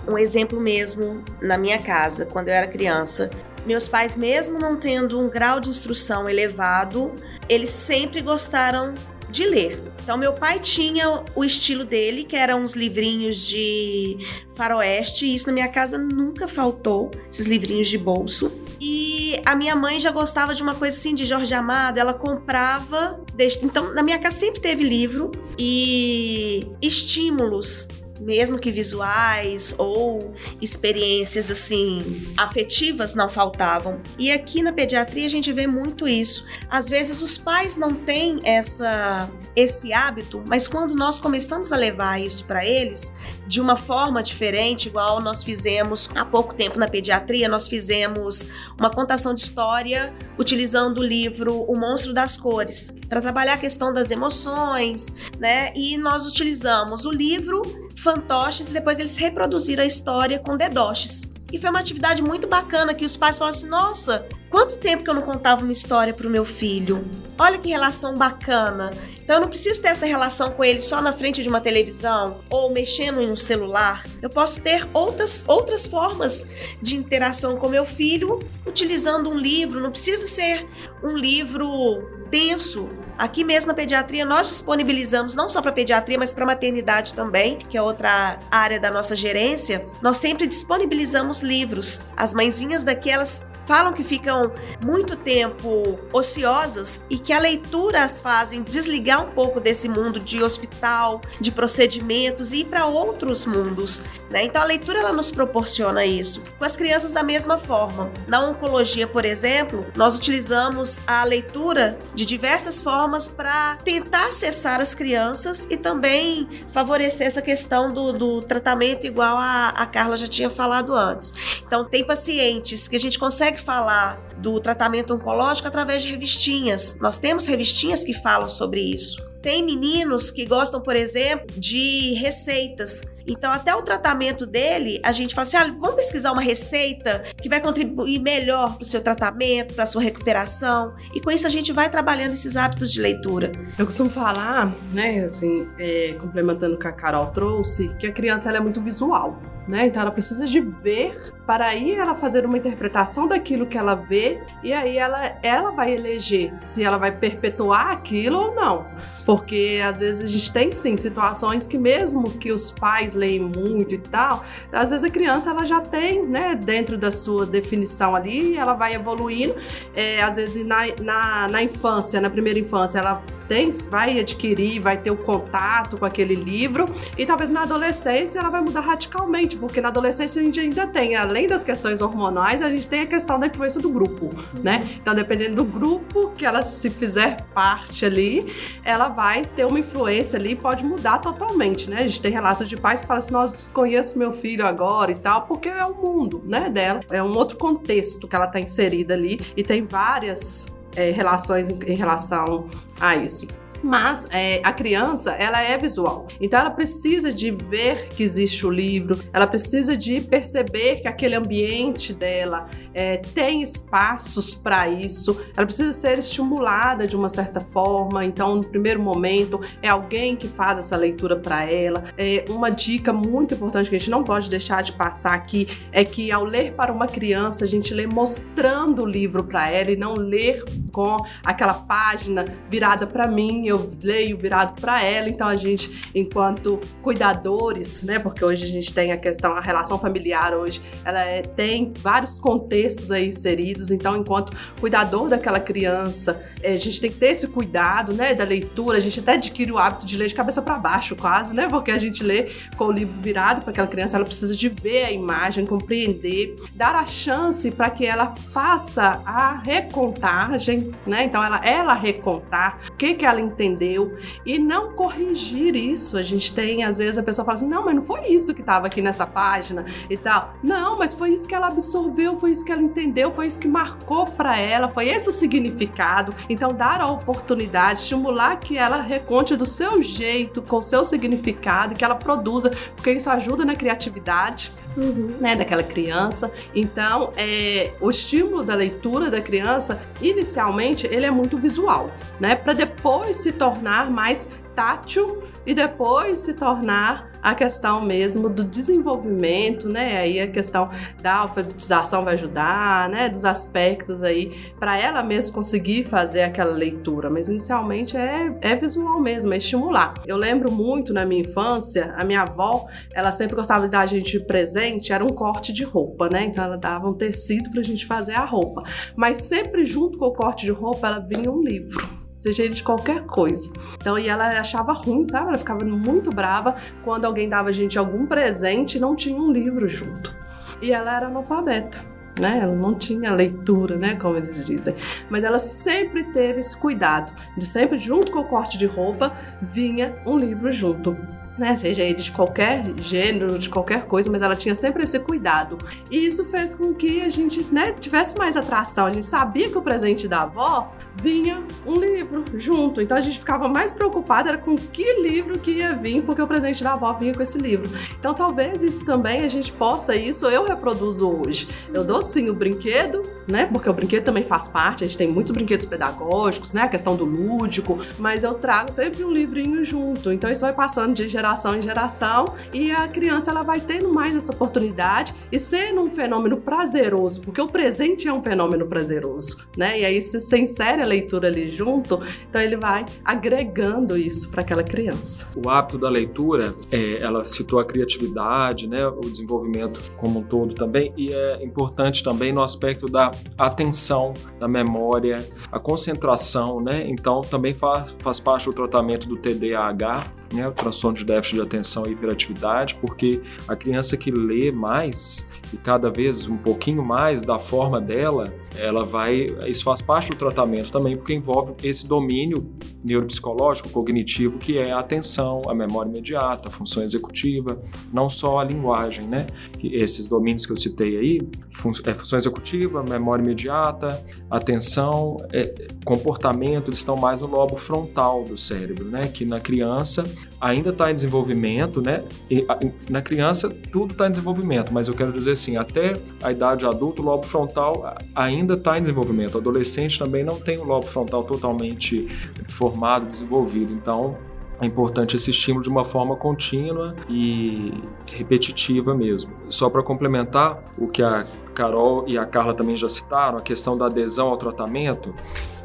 Um exemplo mesmo na minha casa, quando eu era criança. Meus pais, mesmo não tendo um grau de instrução elevado, eles sempre gostaram de ler. Então, meu pai tinha o estilo dele, que eram uns livrinhos de faroeste, e isso na minha casa nunca faltou, esses livrinhos de bolso. E a minha mãe já gostava de uma coisa assim de Jorge Amado, ela comprava. desde- Então, na minha casa sempre teve livro e estímulos, mesmo que visuais ou experiências assim afetivas não faltavam. E aqui na pediatria a gente vê muito isso. Às vezes os pais não têm essa esse hábito, mas quando nós começamos a levar isso para eles de uma forma diferente, igual nós fizemos há pouco tempo na pediatria, nós fizemos uma contação de história utilizando o livro O Monstro das Cores, para trabalhar a questão das emoções, né? E nós utilizamos o livro fantoches e depois eles reproduziram a história com dedoches. E foi uma atividade muito bacana que os pais falaram assim: nossa, quanto tempo que eu não contava uma história para o meu filho? Olha que relação bacana. Então eu não preciso ter essa relação com ele só na frente de uma televisão ou mexendo em um celular. Eu posso ter outras, outras formas de interação com meu filho utilizando um livro. Não precisa ser um livro denso. Aqui mesmo na pediatria nós disponibilizamos não só para pediatria, mas para maternidade também, que é outra área da nossa gerência. Nós sempre disponibilizamos livros. As mãezinhas daqui elas falam que ficam muito tempo ociosas e que a leitura as fazem desligar um pouco desse mundo de hospital, de procedimentos e ir para outros mundos. Né? Então a leitura ela nos proporciona isso. Com as crianças da mesma forma. Na oncologia, por exemplo, nós utilizamos a leitura de diversas formas para tentar acessar as crianças e também favorecer essa questão do, do tratamento, igual a, a Carla já tinha falado antes. Então, tem pacientes que a gente consegue falar do tratamento oncológico através de revistinhas. Nós temos revistinhas que falam sobre isso. Tem meninos que gostam, por exemplo, de receitas. Então, até o tratamento dele, a gente fala assim: ah, vamos pesquisar uma receita que vai contribuir melhor para o seu tratamento, para a sua recuperação. E com isso, a gente vai trabalhando esses hábitos de leitura.
Eu costumo falar, né, assim, é, complementando o que a Carol trouxe, que a criança ela é muito visual, né? Então ela precisa de ver para aí ela fazer uma interpretação daquilo que ela vê e aí ela, ela vai eleger se ela vai perpetuar aquilo ou não. Porque às vezes a gente tem sim situações que mesmo que os pais leem muito e tal, às vezes a criança ela já tem, né, dentro da sua definição ali, ela vai evoluindo. É, às vezes na, na, na infância, na primeira infância, ela tem, vai adquirir, vai ter o contato com aquele livro e talvez na adolescência ela vai mudar radicalmente, porque na adolescência a gente ainda tem, além das questões hormonais, a gente tem a questão da influência do grupo, né? Então, dependendo do grupo que ela se fizer parte ali, ela vai ter uma influência ali, pode mudar totalmente, né? A gente tem relatos de pais que falam assim: "Nossa, desconheço meu filho agora e tal", porque é o mundo, né, dela, é um outro contexto que ela tá inserida ali e tem várias é, relações em, em relação a isso. Mas é, a criança, ela é visual. Então ela precisa de ver que existe o livro, ela precisa de perceber que aquele ambiente dela é, tem espaços para isso, ela precisa ser estimulada de uma certa forma. Então, no primeiro momento, é alguém que faz essa leitura para ela. É uma dica muito importante que a gente não pode deixar de passar aqui é que ao ler para uma criança, a gente lê mostrando o livro para ela e não ler com aquela página virada para mim, eu leio virado para ela. Então a gente, enquanto cuidadores, né, porque hoje a gente tem a questão, a relação familiar hoje, ela é, tem vários contextos aí inseridos. Então, enquanto cuidador daquela criança, é, a gente tem que ter esse cuidado, né, da leitura. A gente até adquire o hábito de ler de cabeça para baixo, quase, né, porque a gente lê com o livro virado para aquela criança, ela precisa de ver a imagem, compreender, dar a chance para que ela faça a recontagem, né? Então ela ela recontar o que que ela entendeu e não corrigir isso. A gente tem às vezes a pessoa fala assim: "Não, mas não foi isso que estava aqui nessa página" e tal. Não, mas foi isso que ela absorveu, foi isso que ela entendeu, foi isso que marcou para ela, foi esse o significado. Então dar a oportunidade, estimular que ela reconte do seu jeito, com o seu significado, que ela produza, porque isso ajuda na criatividade uhum. né, daquela criança. Então, é, o estímulo da leitura da criança, inicialmente, ele é muito visual, né, para depois se tornar mais tátil e depois se tornar a questão mesmo do desenvolvimento, né? Aí a questão da alfabetização vai ajudar, né? Dos aspectos aí para ela mesma conseguir fazer aquela leitura. Mas inicialmente é, é visual mesmo, é estimular. Eu lembro muito na minha infância, a minha avó, ela sempre gostava de dar a gente presente, era um corte de roupa, né? Então ela dava um tecido pra gente fazer a roupa. Mas sempre junto com o corte de roupa, ela vinha um livro seja ele de qualquer coisa. Então, e ela achava ruim, sabe? Ela ficava muito brava quando alguém dava a gente algum presente e não tinha um livro junto. E ela era analfabeta. Né? Ela não tinha leitura, né? Como eles dizem. Mas ela sempre teve esse cuidado de sempre, junto com o corte de roupa, vinha um livro junto né? Seja ele de qualquer gênero, de qualquer coisa, mas ela tinha sempre esse cuidado. E isso fez com que a gente, né, tivesse mais atração. A gente sabia que o presente da avó vinha um livro junto. Então a gente ficava mais preocupada era com que livro que ia vir, porque o presente da avó vinha com esse livro. Então talvez isso também a gente possa isso eu reproduzo hoje. Eu dou sim o brinquedo, né? Porque o brinquedo também faz parte, a gente tem muitos brinquedos pedagógicos, né? A questão do lúdico, mas eu trago sempre um livrinho junto. Então isso vai passando de geração em geração e a criança ela vai tendo mais essa oportunidade e sendo um fenômeno prazeroso, porque o presente é um fenômeno prazeroso, né? E aí se você insere a leitura ali junto, então ele vai agregando isso para aquela criança.
O hábito da leitura, é, ela citou a criatividade, né? O desenvolvimento como um todo também e é importante também no aspecto da atenção, da memória, a concentração, né? Então também faz, faz parte do tratamento do TDAH né, o transtorno de déficit de atenção e hiperatividade, porque a criança que lê mais e cada vez um pouquinho mais da forma dela, ela vai. Isso faz parte do tratamento também, porque envolve esse domínio neuropsicológico, cognitivo, que é a atenção, a memória imediata, a função executiva, não só a linguagem, né? Esses domínios que eu citei aí, fun é, função executiva, memória imediata, atenção, é, comportamento, eles estão mais no lobo frontal do cérebro, né? Que na criança ainda está em desenvolvimento, né? E, a, na criança tudo está em desenvolvimento, mas eu quero dizer assim, até a idade adulta, o lobo frontal ainda está em desenvolvimento. O adolescente também não tem o lobo frontal totalmente formado, desenvolvido. Então, é importante esse estímulo de uma forma contínua e repetitiva mesmo. Só para complementar o que a Carol e a Carla também já citaram, a questão da adesão ao tratamento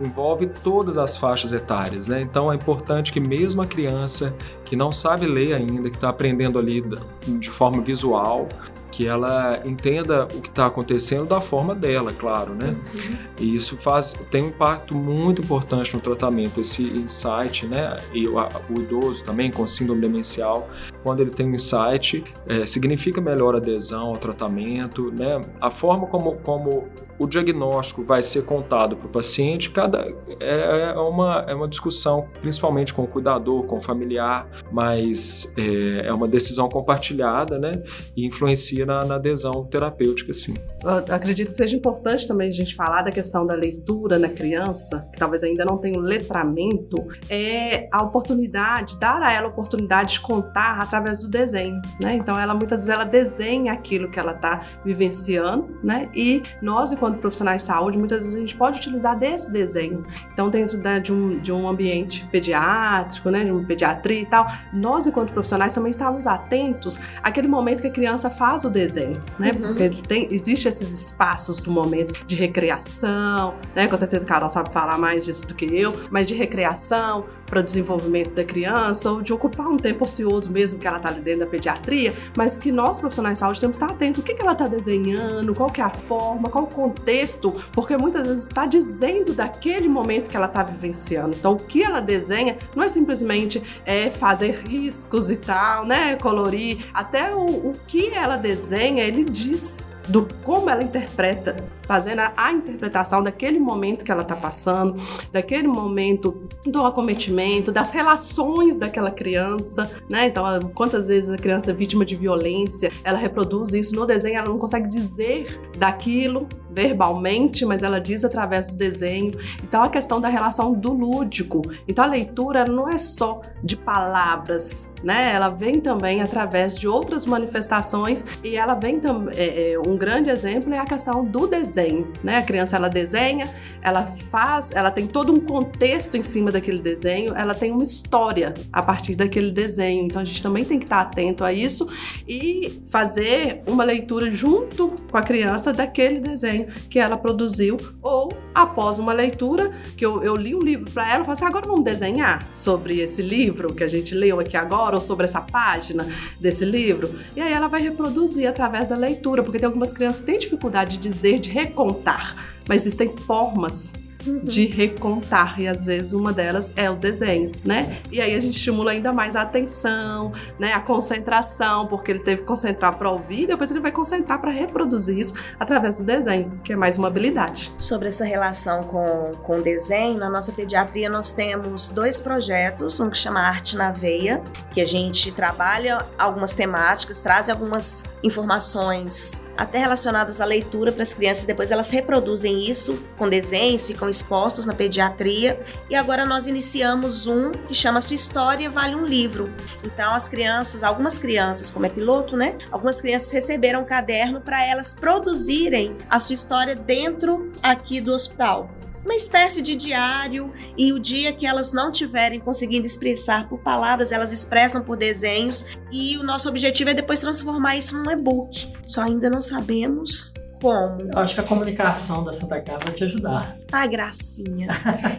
envolve todas as faixas etárias, né? Então é importante que mesmo a criança que não sabe ler ainda, que está aprendendo ali de forma visual, que ela entenda o que está acontecendo da forma dela, claro, né? Uhum. E isso faz tem um impacto muito importante no tratamento, esse insight, né? E o, o idoso também com síndrome demencial, quando ele tem um insight, é, significa melhor adesão ao tratamento, né? A forma como, como o diagnóstico vai ser contado para o paciente, cada é, é, uma, é uma discussão, principalmente com o cuidador, com o familiar, mas é, é uma decisão compartilhada, né? E influencia na, na adesão terapêutica, sim.
Eu acredito que seja importante também a gente falar da questão da leitura na criança, que talvez ainda não tenha um letramento, é a oportunidade, dar a ela a oportunidade de contar através do desenho, né? Então ela muitas vezes ela desenha aquilo que ela está vivenciando, né? E nós, enquanto profissionais de saúde, muitas vezes a gente pode utilizar desse desenho. Então dentro da, de, um, de um ambiente pediátrico, né? De uma pediatria e tal, nós enquanto profissionais também estamos atentos àquele momento que a criança faz o desenho, né? Uhum. Porque tem, existe esses espaços do momento de recreação, né? Com certeza a Carol sabe falar mais disso do que eu, mas de recreação para o desenvolvimento da criança ou de ocupar um tempo ocioso mesmo que ela está ali dentro da pediatria, mas que nós profissionais de saúde temos que estar atentos. O que, que ela está desenhando, qual que é a forma, qual o contexto, porque muitas vezes está dizendo daquele momento que ela está vivenciando. Então, o que ela desenha não é simplesmente é, fazer riscos e tal, né, colorir, até o, o que ela desenha, ele diz do como ela interpreta, fazendo a, a interpretação daquele momento que ela está passando, daquele momento do acometimento, das relações daquela criança, né? Então, quantas vezes a criança é vítima de violência, ela reproduz isso no desenho, ela não consegue dizer daquilo verbalmente, mas ela diz através do desenho. Então, a questão da relação do lúdico. Então, a leitura não é só de palavras, né? Ela vem também através de outras manifestações e ela vem também. É, um grande exemplo é a questão do desenho, né? A criança ela desenha, ela faz, ela tem todo um contexto em cima daquele desenho, ela tem uma história a partir daquele desenho. Então a gente também tem que estar atento a isso e fazer uma leitura junto com a criança daquele desenho que ela produziu ou após uma leitura que eu, eu li um livro para ela, eu falei assim, agora vamos desenhar sobre esse livro que a gente leu aqui agora ou sobre essa página desse livro. E aí ela vai reproduzir através da leitura, porque tem algumas crianças que têm dificuldade de dizer, de recontar, mas existem formas uhum. de recontar e às vezes uma delas é o desenho, né? E aí a gente estimula ainda mais a atenção, né? A concentração, porque ele teve que concentrar para ouvir, depois ele vai concentrar para reproduzir isso através do desenho, que é mais uma habilidade.
Sobre essa relação com, com o desenho, na nossa pediatria nós temos dois projetos, um que chama Arte na Veia, que a gente trabalha algumas temáticas, traz algumas informações até relacionadas à leitura para as crianças, depois elas reproduzem isso com desenhos com expostos na pediatria. E agora nós iniciamos um que chama Sua História Vale um Livro. Então as crianças, algumas crianças, como é piloto, né? Algumas crianças receberam um caderno para elas produzirem a sua história dentro aqui do hospital uma espécie de diário e o dia que elas não tiverem conseguindo expressar por palavras, elas expressam por desenhos e o nosso objetivo é depois transformar isso num e-book. Só ainda não sabemos como?
Eu acho que a comunicação da Santa Casa vai te ajudar.
Ah, gracinha.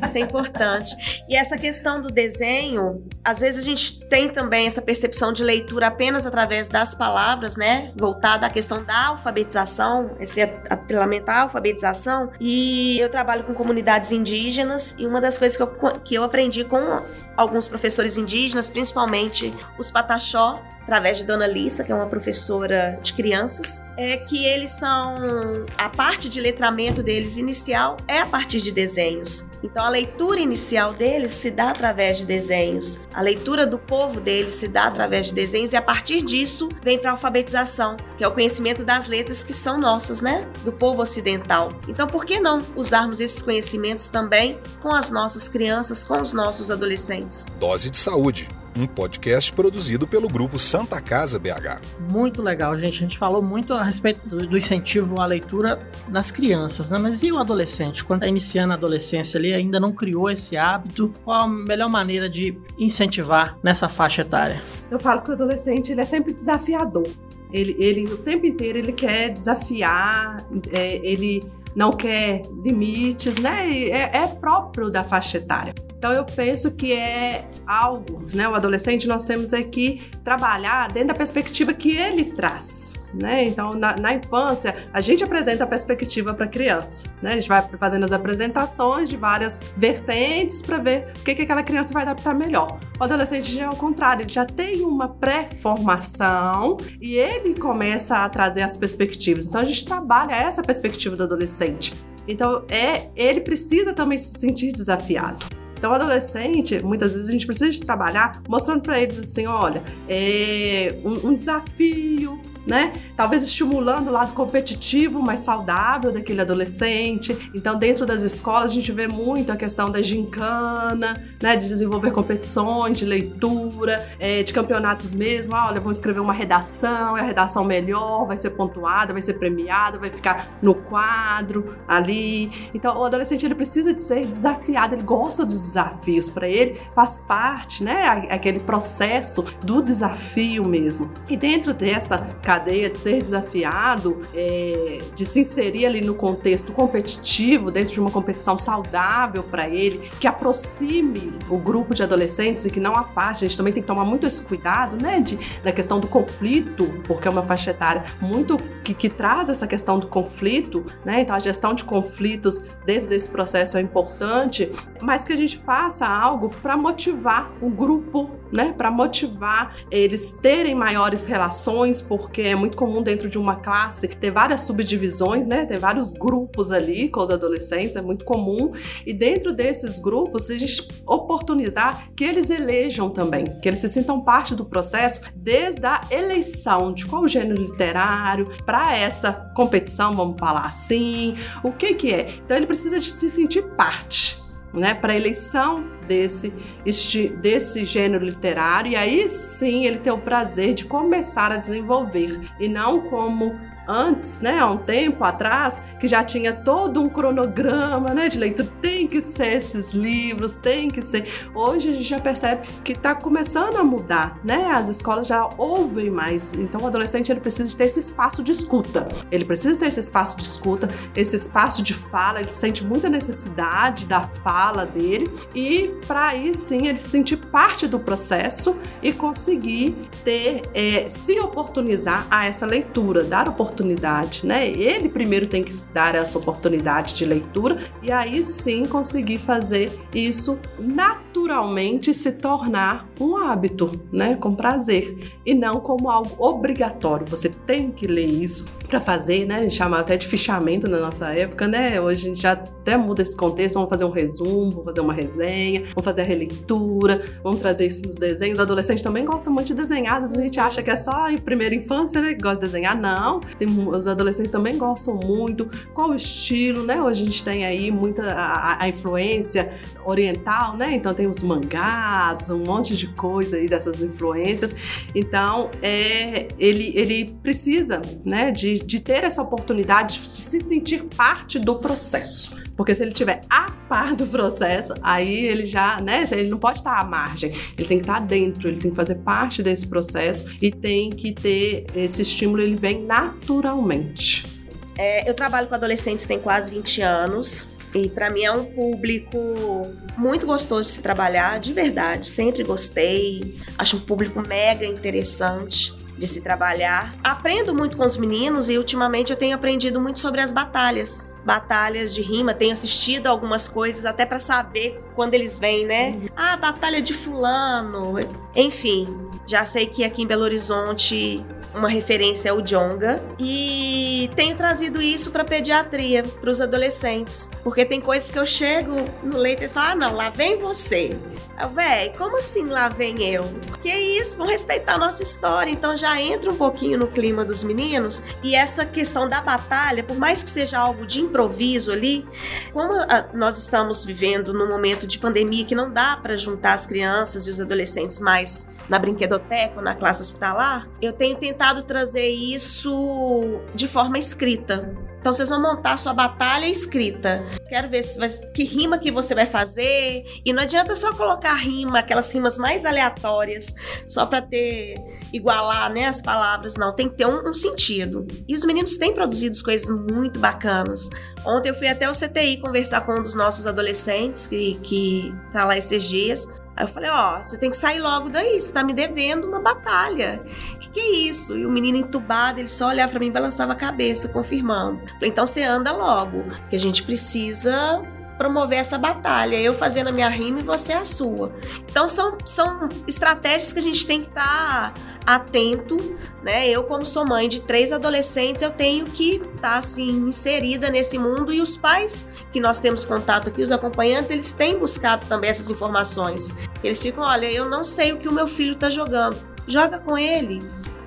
Isso é importante. E essa questão do desenho, às vezes a gente tem também essa percepção de leitura apenas através das palavras, né? Voltada à questão da alfabetização, esse atrelamento à alfabetização. E eu trabalho com comunidades indígenas e uma das coisas que eu, que eu aprendi com alguns professores indígenas, principalmente os Pataxó, através de Dona Lissa, que é uma professora de crianças, é que eles são a parte de letramento deles inicial é a partir de desenhos. Então a leitura inicial deles se dá através de desenhos. A leitura do povo deles se dá através de desenhos e a partir disso vem para a alfabetização, que é o conhecimento das letras que são nossas, né? Do povo ocidental. Então por que não usarmos esses conhecimentos também com as nossas crianças, com os nossos adolescentes?
Dose de saúde um podcast produzido pelo grupo Santa Casa BH.
Muito legal, gente. A gente falou muito a respeito do incentivo à leitura nas crianças, né? Mas e o adolescente? Quando está iniciando a adolescência ali, ainda não criou esse hábito, qual a melhor maneira de incentivar nessa faixa etária?
Eu falo que o adolescente ele é sempre desafiador. Ele, ele o tempo inteiro ele quer desafiar, é, ele não quer limites, né? É, é próprio da faixa etária. Então eu penso que é algo, né? O adolescente nós temos é que trabalhar dentro da perspectiva que ele traz. Né? Então, na, na, infância, a gente apresenta a perspectiva para a criança. Né? A gente vai fazendo as apresentações de várias vertentes para ver o que, que aquela criança vai adaptar melhor. O adolescente já é o contrário, ele já tem uma pré-formação e ele começa a trazer as perspectivas. Então, a gente trabalha essa perspectiva do adolescente. Então, é, ele precisa também se sentir desafiado. Então, adolescente, muitas vezes a gente precisa de trabalhar mostrando para eles assim: olha, é um, um desafio, né? Talvez estimulando o lado competitivo, mais saudável daquele adolescente. Então, dentro das escolas, a gente vê muito a questão da gincana, né? De desenvolver competições de leitura, é, de campeonatos mesmo. Ah, olha, vamos escrever uma redação, é a redação melhor, vai ser pontuada, vai ser premiada, vai ficar no quadro ali. Então, o adolescente ele precisa de ser desafiado, ele gosta dos desafios. Para ele, faz parte, né? Aquele processo do desafio mesmo. E dentro dessa cadeia, de ser desafiado, é, de se inserir ali no contexto competitivo, dentro de uma competição saudável para ele, que aproxime o grupo de adolescentes e que não afaste. A gente também tem que tomar muito esse cuidado, né, de, da questão do conflito, porque é uma faixa etária muito que, que traz essa questão do conflito, né? Então a gestão de conflitos dentro desse processo é importante, mas que a gente faça algo para motivar o grupo, né, para motivar eles terem maiores relações, porque porque é muito comum dentro de uma classe ter várias subdivisões, né? Ter vários grupos ali com os adolescentes, é muito comum. E dentro desses grupos, a gente oportunizar que eles elejam também, que eles se sintam parte do processo desde a eleição de qual gênero literário para essa competição, vamos falar assim, o que que é. Então ele precisa de se sentir parte né, para eleição desse, este, desse gênero literário, e aí sim ele ter o prazer de começar a desenvolver, e não como antes, né, há um tempo atrás, que já tinha todo um cronograma, né, de leitura, tem que ser esses livros, tem que ser. Hoje a gente já percebe que está começando a mudar, né? As escolas já ouvem mais. Então o adolescente ele precisa de ter esse espaço de escuta. Ele precisa ter esse espaço de escuta, esse espaço de fala, ele sente muita necessidade da fala dele e para aí sim ele se sentir parte do processo e conseguir ter, é, se oportunizar a essa leitura, dar oportunidade oportunidade, né? Ele primeiro tem que dar essa oportunidade de leitura e aí sim conseguir fazer isso naturalmente se tornar um hábito, né? Com prazer e não como algo obrigatório. Você tem que ler isso para fazer, né? Chamava até de fichamento na nossa época, né? Hoje a gente já até muda esse contexto, vamos fazer um resumo, vamos fazer uma resenha, vamos fazer a releitura, vamos trazer isso nos desenhos. Os adolescentes também gostam muito de desenhar, às vezes a gente acha que é só em primeira infância, né? Que gosta de desenhar. Não, tem, os adolescentes também gostam muito. Qual o estilo, né? Hoje a gente tem aí muita a, a influência oriental, né? Então tem os mangás, um monte de coisa aí dessas influências. Então, é, ele, ele precisa, né, de, de ter essa oportunidade de se sentir parte do processo. Porque se ele tiver a par do processo, aí ele já, né, ele não pode estar à margem, ele tem que estar dentro, ele tem que fazer parte desse processo e tem que ter esse estímulo, ele vem naturalmente.
É, eu trabalho com adolescentes tem quase 20 anos. E para mim é um público muito gostoso de se trabalhar, de verdade. Sempre gostei. Acho um público mega interessante de se trabalhar. Aprendo muito com os meninos e ultimamente eu tenho aprendido muito sobre as batalhas. Batalhas de rima, tenho assistido algumas coisas até para saber quando eles vêm, né? Ah, batalha de fulano. Enfim, já sei que aqui em Belo Horizonte uma referência ao Jonga e tenho trazido isso para pediatria, para os adolescentes, porque tem coisas que eu chego no leito e falam: ah, não, lá vem você. Véi, como assim lá vem eu? Que isso, vão respeitar a nossa história. Então já entra um pouquinho no clima dos meninos. E essa questão da batalha, por mais que seja algo de improviso ali, como a, nós estamos vivendo num momento de pandemia que não dá para juntar as crianças e os adolescentes mais na brinquedoteca ou na classe hospitalar, eu tenho tentado trazer isso de forma escrita Então vocês vão montar sua batalha escrita. Quero ver vai, que rima que você vai fazer. E não adianta só colocar rima, aquelas rimas mais aleatórias, só para ter igualar, né, as palavras. Não, tem que ter um, um sentido. E os meninos têm produzido coisas muito bacanas. Ontem eu fui até o CTI conversar com um dos nossos adolescentes que, que tá lá esses dias. Aí eu falei, ó, você tem que sair logo daí, você tá me devendo uma batalha. O que, que é isso? E o menino entubado, ele só olhava para mim e balançava a cabeça, confirmando. Falei, então você anda logo, que a gente precisa promover essa batalha. Eu fazendo a minha rima e você a sua. Então são, são estratégias que a gente tem que estar tá atento, né? Eu, como sou mãe de três adolescentes, eu tenho que estar tá, assim inserida nesse mundo e os pais que nós temos contato aqui, os acompanhantes, eles têm buscado também essas informações. Eles ficam, olha, eu não sei o que o meu filho está jogando. Joga com ele.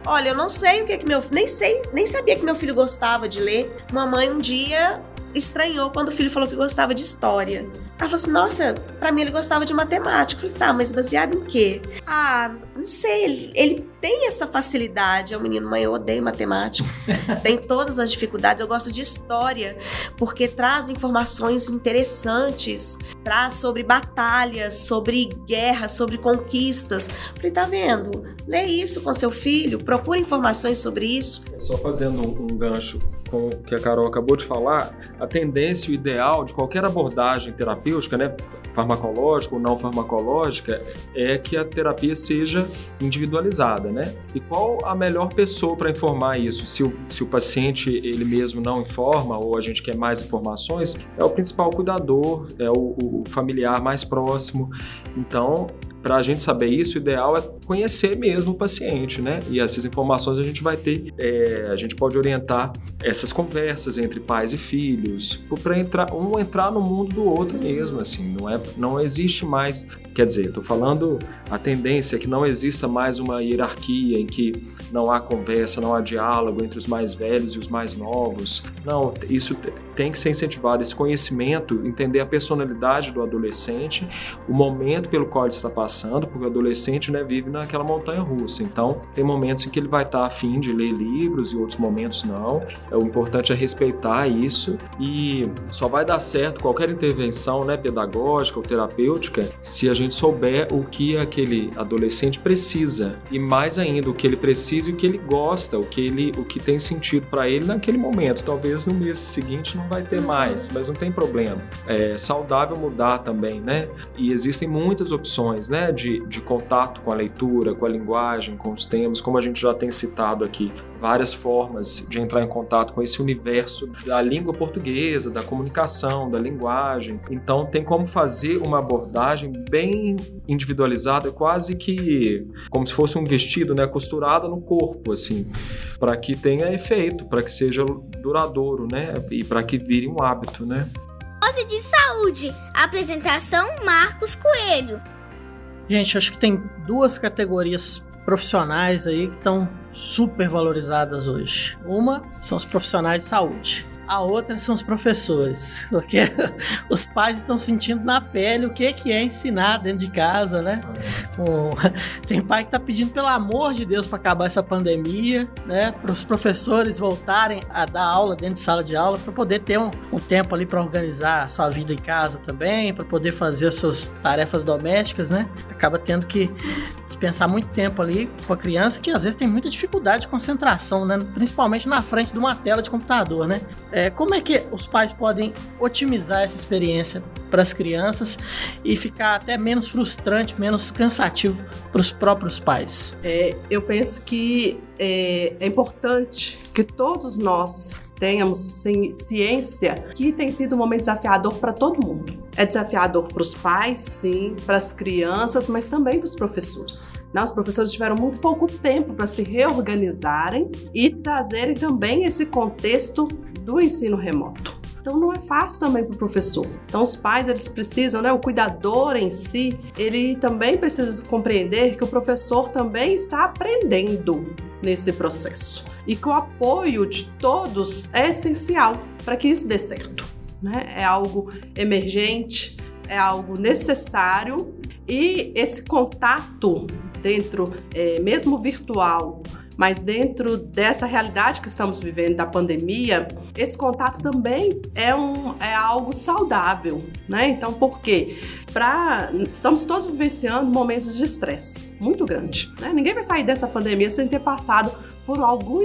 Olha, eu não sei o que é que meu nem sei, nem sabia que meu filho gostava de ler. Mamãe um dia estranhou quando o filho falou que gostava de história. Ela falou assim: Nossa, pra mim ele gostava de matemática. Eu falei: Tá, mas baseado em quê? Ah, não sei. Ele, ele tem essa facilidade. É um menino, mãe, eu odeio matemática. (laughs) tem todas as dificuldades. Eu gosto de história, porque traz informações interessantes, traz sobre batalhas, sobre guerras, sobre conquistas. Eu falei: Tá vendo? Lê isso com seu filho, procura informações sobre isso.
Só fazendo um, um gancho com o que a Carol acabou de falar, a tendência, o ideal de qualquer abordagem terapêutica, né, farmacológica ou não farmacológica, é que a terapia seja individualizada, né? E qual a melhor pessoa para informar isso? Se o, se o paciente ele mesmo não informa ou a gente quer mais informações, é o principal cuidador, é o, o familiar mais próximo. Então, para a gente saber isso, o ideal é conhecer mesmo o paciente, né? E essas informações a gente vai ter, é, a gente pode orientar essas conversas entre pais e filhos, para entrar um entrar no mundo do outro mesmo, assim. Não é, não existe mais, quer dizer, estou falando a tendência é que não exista mais uma hierarquia em que não há conversa, não há diálogo entre os mais velhos e os mais novos. Não, isso tem que ser incentivado, esse conhecimento, entender a personalidade do adolescente, o momento pelo qual ele está passando, porque o adolescente né, vive naquela montanha russa. Então, tem momentos em que ele vai estar afim de ler livros e outros momentos não. É, o importante é respeitar isso e só vai dar certo qualquer intervenção né, pedagógica ou terapêutica se a gente souber o que aquele adolescente precisa e mais ainda o que ele precisa o que ele gosta, o que ele, o que tem sentido para ele naquele momento. Talvez no mês seguinte não vai ter uhum. mais, mas não tem problema. É saudável mudar também, né? E existem muitas opções, né, de, de contato com a leitura, com a linguagem, com os temas, como a gente já tem citado aqui várias formas de entrar em contato com esse universo da língua portuguesa, da comunicação, da linguagem. Então tem como fazer uma abordagem bem individualizada, quase que como se fosse um vestido, né, costurado no corpo, assim, para que tenha efeito, para que seja duradouro, né, e para que vire um hábito, né.
Dose de saúde. Apresentação Marcos Coelho.
Gente, acho que tem duas categorias profissionais aí que estão super valorizadas hoje. Uma são os profissionais de saúde a outra são os professores, (laughs) porque os pais estão sentindo na pele o que, que é ensinar dentro de casa, né? (laughs) tem pai que está pedindo, pelo amor de Deus, para acabar essa pandemia, né? Para os professores voltarem a dar aula dentro de sala de aula, para poder ter um, um tempo ali para organizar a sua vida em casa também, para poder fazer as suas tarefas domésticas, né? Acaba tendo que dispensar muito tempo ali com a criança que às vezes tem muita dificuldade de concentração, né? Principalmente na frente de uma tela de computador, né? É, como é que os pais podem otimizar essa experiência para as crianças e ficar até menos frustrante, menos cansativo para os próprios pais?
É, eu penso que é, é importante que todos nós tenhamos ciência que tem sido um momento desafiador para todo mundo. É desafiador para os pais, sim, para as crianças, mas também para os professores. Né? Os professores tiveram muito pouco tempo para se reorganizarem e trazerem também esse contexto do ensino remoto. Então não é fácil também para o professor. Então os pais eles precisam, né, o cuidador em si, ele também precisa compreender que o professor também está aprendendo nesse processo e que o apoio de todos é essencial para que isso dê certo. Né? É algo emergente, é algo necessário e esse contato dentro, é, mesmo virtual, mas dentro dessa realidade que estamos vivendo da pandemia, esse contato também é, um, é algo saudável, né? Então, por quê? Pra, estamos todos vivenciando momentos de estresse muito grande. Né? Ninguém vai sair dessa pandemia sem ter passado por algum,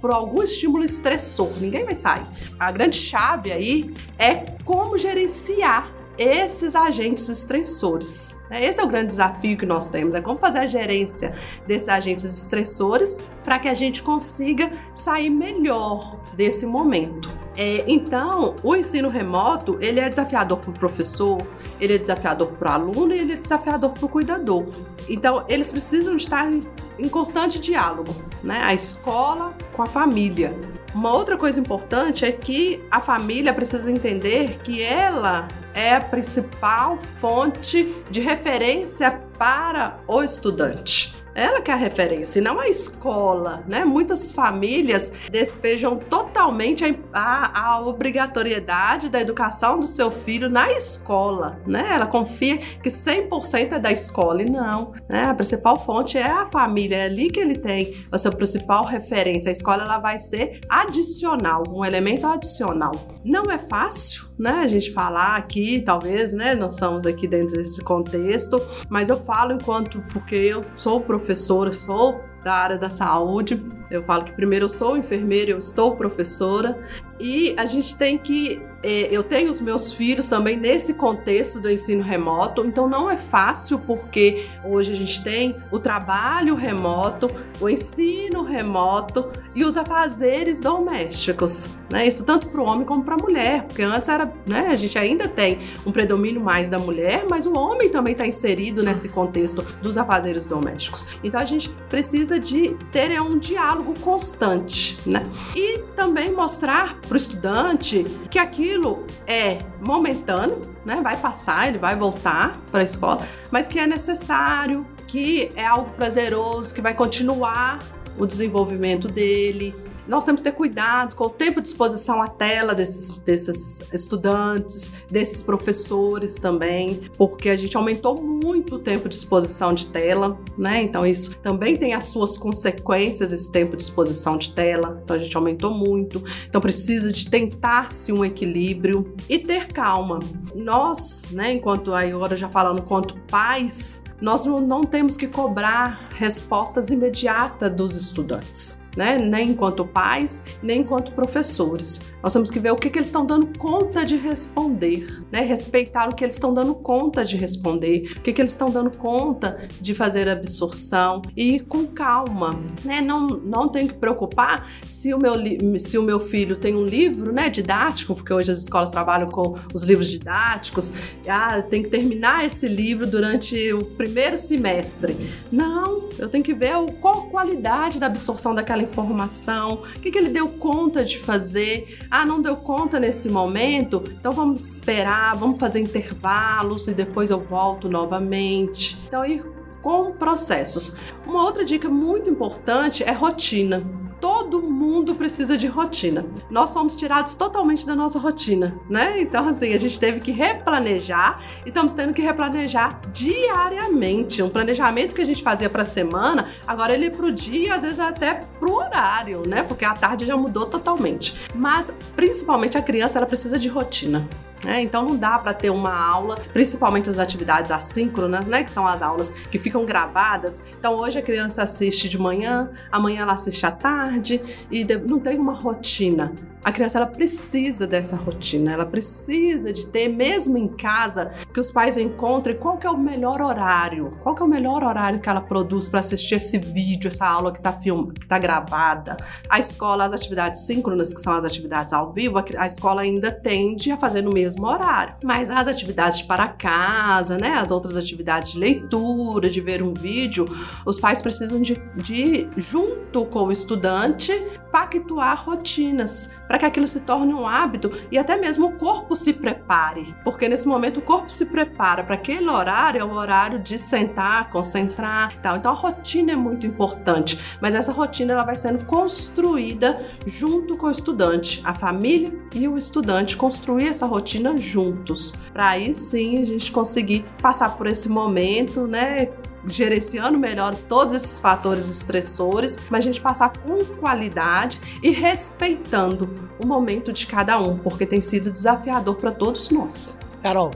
por algum estímulo estressor. Ninguém vai sair. A grande chave aí é como gerenciar esses agentes estressores. Né? Esse é o grande desafio que nós temos, é como fazer a gerência desses agentes estressores para que a gente consiga sair melhor desse momento. É, então, o ensino remoto ele é desafiador para o professor, ele é desafiador para o aluno e ele é desafiador para o cuidador. Então, eles precisam estar em, em constante diálogo, né? A escola com a família. Uma outra coisa importante é que a família precisa entender que ela é a principal fonte de referência para o estudante. Ela que é a referência, e não a escola, né? Muitas famílias despejam totalmente a, a, obrigatoriedade da educação do seu filho na escola, né? Ela confia que 100% é da escola e não, né? A principal fonte é a família, é ali que ele tem a sua principal referência. A escola ela vai ser adicional, um elemento adicional. Não é fácil, né, a gente falar aqui, talvez, né, nós estamos aqui dentro desse contexto, mas eu falo enquanto, porque eu sou professora, sou da área da saúde, eu falo que primeiro eu sou enfermeira, eu estou professora, e a gente tem que é, eu tenho os meus filhos também nesse contexto do ensino remoto, então não é fácil porque hoje a gente tem o trabalho remoto, o ensino remoto e os afazeres domésticos, né? Isso tanto para o homem como para a mulher, porque antes era, né? A gente ainda tem um predomínio mais da mulher, mas o homem também está inserido nesse contexto dos afazeres domésticos. Então a gente precisa de ter um diálogo constante, né? E também mostrar para o estudante que aqui aquilo é momentâneo, né? Vai passar, ele vai voltar para a escola, mas que é necessário, que é algo prazeroso, que vai continuar o desenvolvimento dele, nós temos que ter cuidado com o tempo de exposição à tela desses, desses estudantes, desses professores também, porque a gente aumentou muito o tempo de exposição de tela, né? Então isso também tem as suas consequências, esse tempo de exposição de tela. Então a gente aumentou muito. Então precisa de tentar-se um equilíbrio e ter calma. Nós, né, enquanto agora já falando enquanto pais, nós não, temos que cobrar respostas imediatas dos estudantes né? Nem enquanto pais, nem enquanto professores. Nós temos que ver o que, que eles estão dando conta de responder, né? Respeitar o que eles estão dando conta de responder, o que, que eles estão dando conta de fazer absorção e com calma, né? Não, não tem que preocupar se o meu, se o meu filho tem um livro, né, didático, porque hoje as escolas trabalham com os livros didáticos, ah, tem que terminar esse livro durante o primeiro semestre. Não, eu tenho que ver qual a qualidade da absorção daquela informação, o que, que ele deu conta de fazer. Ah, não deu conta nesse momento? Então vamos esperar, vamos fazer intervalos e depois eu volto novamente. Então, ir com processos. Uma outra dica muito importante é rotina todo mundo precisa de rotina. Nós fomos tirados totalmente da nossa rotina, né? Então, assim, a gente teve que replanejar e estamos tendo que replanejar diariamente. Um planejamento que a gente fazia para a semana, agora ele é para o dia, às vezes até para o horário, né? Porque a tarde já mudou totalmente. Mas, principalmente, a criança ela precisa de rotina. É, então não dá para ter uma aula, principalmente as atividades assíncronas, né, que são as aulas que ficam gravadas. Então hoje a criança assiste de manhã, amanhã ela assiste à tarde e não tem uma rotina. A criança ela precisa dessa rotina, ela precisa de ter, mesmo em casa, que os pais encontrem qual que é o melhor horário, qual que é o melhor horário que ela produz para assistir esse vídeo, essa aula que está film... que tá gravada. A escola, as atividades síncronas, que são as atividades ao vivo, a escola ainda tende a fazer no mesmo horário. Mas as atividades para casa, né, as outras atividades de leitura, de ver um vídeo, os pais precisam de, de junto com o estudante, pactuar rotinas para que aquilo se torne um hábito e até mesmo o corpo se prepare, porque nesse momento o corpo se prepara para aquele horário, é o horário de sentar, concentrar, tal. Então a rotina é muito importante, mas essa rotina ela vai sendo construída junto com o estudante, a família e o estudante construir essa rotina juntos, para aí sim a gente conseguir passar por esse momento, né? Gerenciando melhor todos esses fatores estressores, mas a gente passar com qualidade e respeitando o momento de cada um, porque tem sido desafiador para todos nós.
Carol.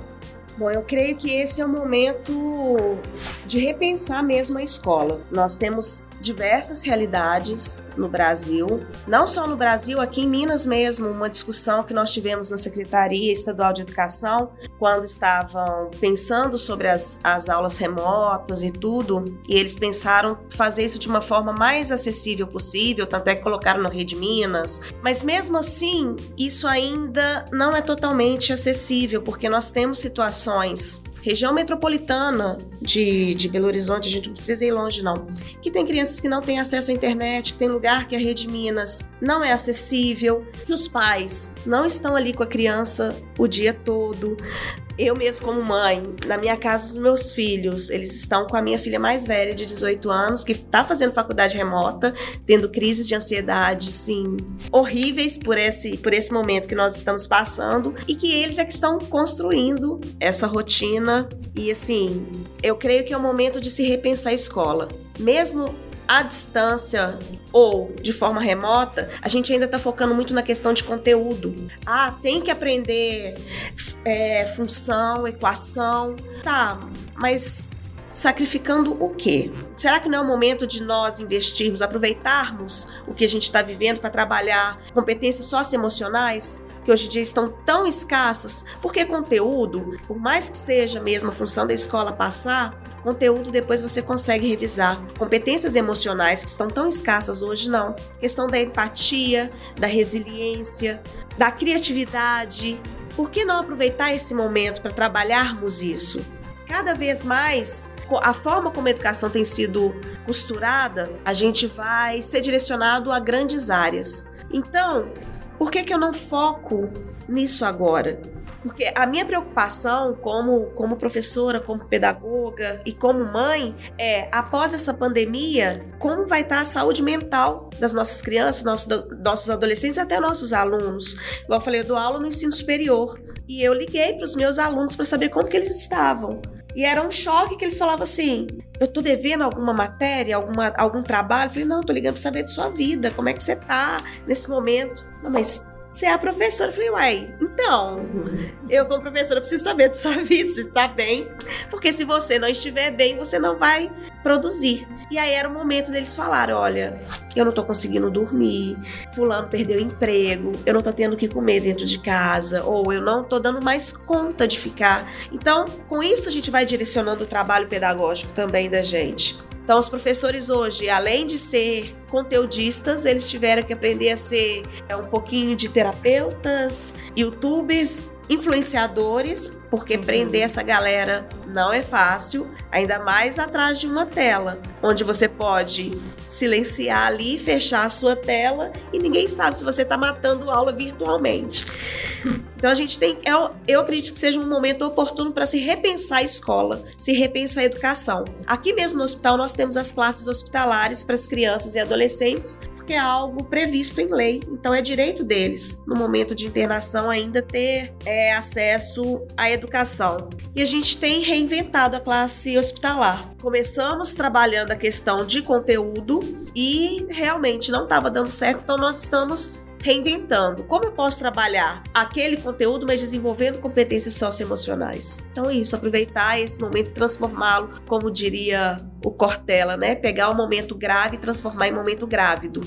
Bom, eu creio que esse é o momento de repensar mesmo a escola. Nós temos diversas realidades no Brasil, não só no Brasil, aqui em Minas mesmo, uma discussão que nós tivemos na Secretaria Estadual de Educação, quando estavam pensando sobre as, as aulas remotas e tudo, e eles pensaram fazer isso de uma forma mais acessível possível, tanto é que colocaram na Rede Minas, mas mesmo assim, isso ainda não é totalmente acessível, porque nós temos situações região metropolitana de, de Belo Horizonte, a gente não precisa ir longe não, que tem crianças que não têm acesso à internet, que tem lugar que a rede Minas não é acessível, que os pais não estão ali com a criança o dia todo, eu mesmo como mãe, na minha casa, os meus filhos, eles estão com a minha filha mais velha, de 18 anos, que está fazendo faculdade remota, tendo crises de ansiedade, sim, horríveis por esse, por esse momento que nós estamos passando, e que eles é que estão construindo essa rotina. E assim, eu creio que é o momento de se repensar a escola. Mesmo à distância ou de forma remota, a gente ainda está focando muito na questão de conteúdo. Ah, tem que aprender é, função, equação. Tá, mas sacrificando o quê? Será que não é o momento de nós investirmos, aproveitarmos o que a gente está vivendo para trabalhar competências socioemocionais? que hoje em dia estão tão escassas, porque conteúdo, por mais que seja mesmo a função da escola passar, conteúdo depois você consegue revisar. Competências emocionais que estão tão escassas hoje, não. Questão da empatia, da resiliência, da criatividade. Por que não aproveitar esse momento para trabalharmos isso? Cada vez mais, a forma como a educação tem sido costurada, a gente vai ser direcionado a grandes áreas. Então, por que, que eu não foco nisso agora? Porque a minha preocupação como, como professora, como pedagoga e como mãe é, após essa pandemia, como vai estar a saúde mental das nossas crianças, nossos, nossos adolescentes e até nossos alunos. Igual eu falei, eu dou aula no ensino superior. E eu liguei para os meus alunos para saber como que eles estavam. E era um choque que eles falavam assim: eu tô devendo alguma matéria, alguma, algum trabalho? Eu falei, não, tô ligando para saber de sua vida, como é que você tá nesse momento. Não, mas você é a professora. Eu falei, uai, então, eu como professora preciso saber da sua (laughs) vida, se está bem, porque se você não estiver bem, você não vai produzir. E aí era o momento deles falar, olha, eu não tô conseguindo dormir, fulano perdeu emprego, eu não tô tendo o que comer dentro de casa, ou eu não tô dando mais conta de ficar. Então, com isso a gente vai direcionando o trabalho pedagógico também da gente. Então, os professores hoje, além de ser conteudistas, eles tiveram que aprender a ser é, um pouquinho de terapeutas, youtubers, influenciadores, porque uhum. prender essa galera não é fácil, ainda mais atrás de uma tela, onde você pode silenciar ali, fechar a sua tela e ninguém sabe se você está matando aula virtualmente. Então a gente tem, eu, eu acredito que seja um momento oportuno para se repensar a escola, se repensar a educação. Aqui mesmo no hospital nós temos as classes hospitalares para as crianças e adolescentes, porque é algo previsto em lei, então é direito deles, no momento de internação, ainda ter é, acesso à educação. E a gente tem reinventado a classe hospitalar. Começamos trabalhando a questão de conteúdo e realmente não estava dando certo, então nós estamos reinventando. Como eu posso trabalhar aquele conteúdo, mas desenvolvendo competências socioemocionais? Então é isso, aproveitar esse momento e transformá-lo, como diria o Cortella, né? Pegar o momento grave e transformar em momento grávido.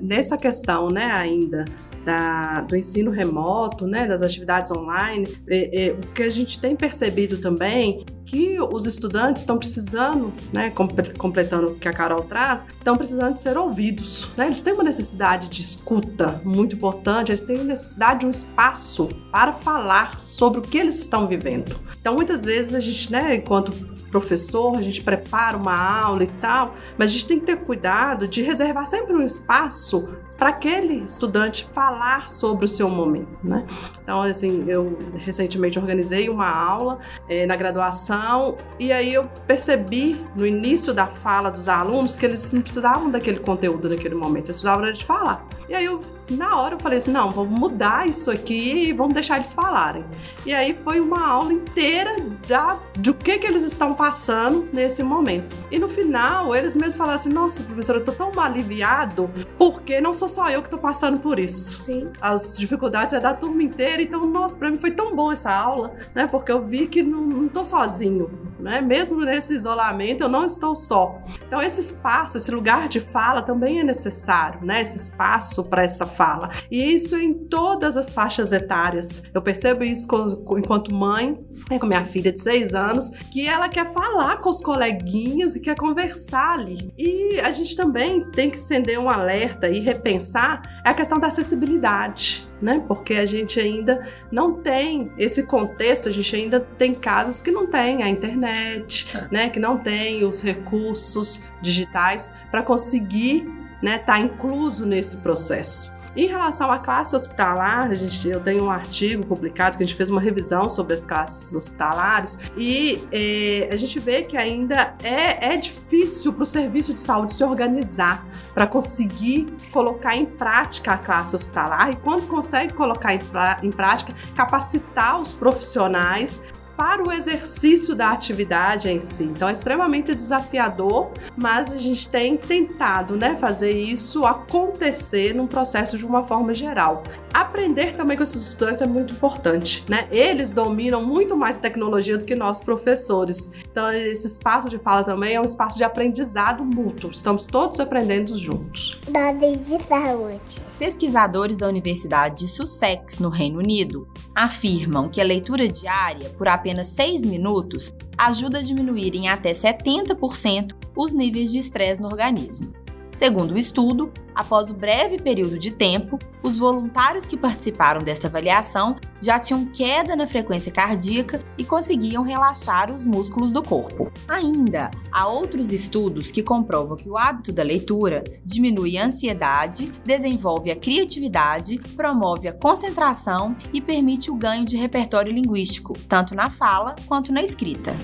Nessa questão, né, ainda da, do ensino remoto, né, das atividades online, é, é, o que a gente tem percebido também que os estudantes estão precisando, né, completando o que a Carol traz, estão precisando ser ouvidos. Né? Eles têm uma necessidade de escuta muito importante, eles têm necessidade de um espaço para falar sobre o que eles estão vivendo. Então, muitas vezes a gente, né, enquanto professor, a gente prepara uma aula e tal, mas a gente tem que ter cuidado de reservar sempre um espaço para aquele estudante falar sobre o seu momento, né? Então, assim, eu recentemente organizei uma aula é, na graduação e aí eu percebi no início da fala dos alunos que eles não precisavam daquele conteúdo naquele momento, eles precisavam de falar. E aí eu na hora eu falei assim: não, vamos mudar isso aqui e vamos deixar eles falarem. E aí foi uma aula inteira da, do que, que eles estão passando nesse momento. E no final, eles mesmos falaram assim: nossa, professora, eu tô tão aliviado porque não sou só eu que tô passando por isso.
Sim.
As dificuldades é da turma inteira, então, nossa, pra mim foi tão bom essa aula, né? Porque eu vi que não, não tô sozinho, né? Mesmo nesse isolamento, eu não estou só. Então, esse espaço, esse lugar de fala também é necessário, né? Esse espaço para essa fala. E isso em todas as faixas etárias. Eu percebo isso com, enquanto mãe, né, com minha filha de seis anos, que ela quer falar com os coleguinhas e quer conversar ali. E a gente também tem que acender um alerta e repensar a questão da acessibilidade. Né? Porque a gente ainda não tem esse contexto, a gente ainda tem casas que não têm a internet, é. né? Que não tem os recursos digitais para conseguir né, tá incluso nesse processo. Em relação à classe hospitalar, a gente, eu tenho um artigo publicado que a gente fez uma revisão sobre as classes hospitalares e é, a gente vê que ainda é, é difícil para o serviço de saúde se organizar para conseguir colocar em prática a classe hospitalar e quando consegue colocar em, em prática, capacitar os profissionais para o exercício da atividade em si. Então é extremamente desafiador, mas a gente tem tentado né, fazer isso acontecer num processo de uma forma geral. Aprender também com esses estudantes é muito importante, né? Eles dominam muito mais tecnologia do que nós professores. Então esse espaço de fala também é um espaço de aprendizado mútuo. Estamos todos aprendendo juntos.
Dados de saúde.
Pesquisadores da Universidade de Sussex, no Reino Unido, afirmam que a leitura diária, por apenas 6 minutos, ajuda a diminuir em até 70% os níveis de estresse no organismo. Segundo o estudo, após o breve período de tempo, os voluntários que participaram desta avaliação já tinham queda na frequência cardíaca e conseguiam relaxar os músculos do corpo. Ainda, há outros estudos que comprovam que o hábito da leitura diminui a ansiedade, desenvolve a criatividade, promove a concentração e permite o ganho de repertório linguístico, tanto na fala quanto na escrita.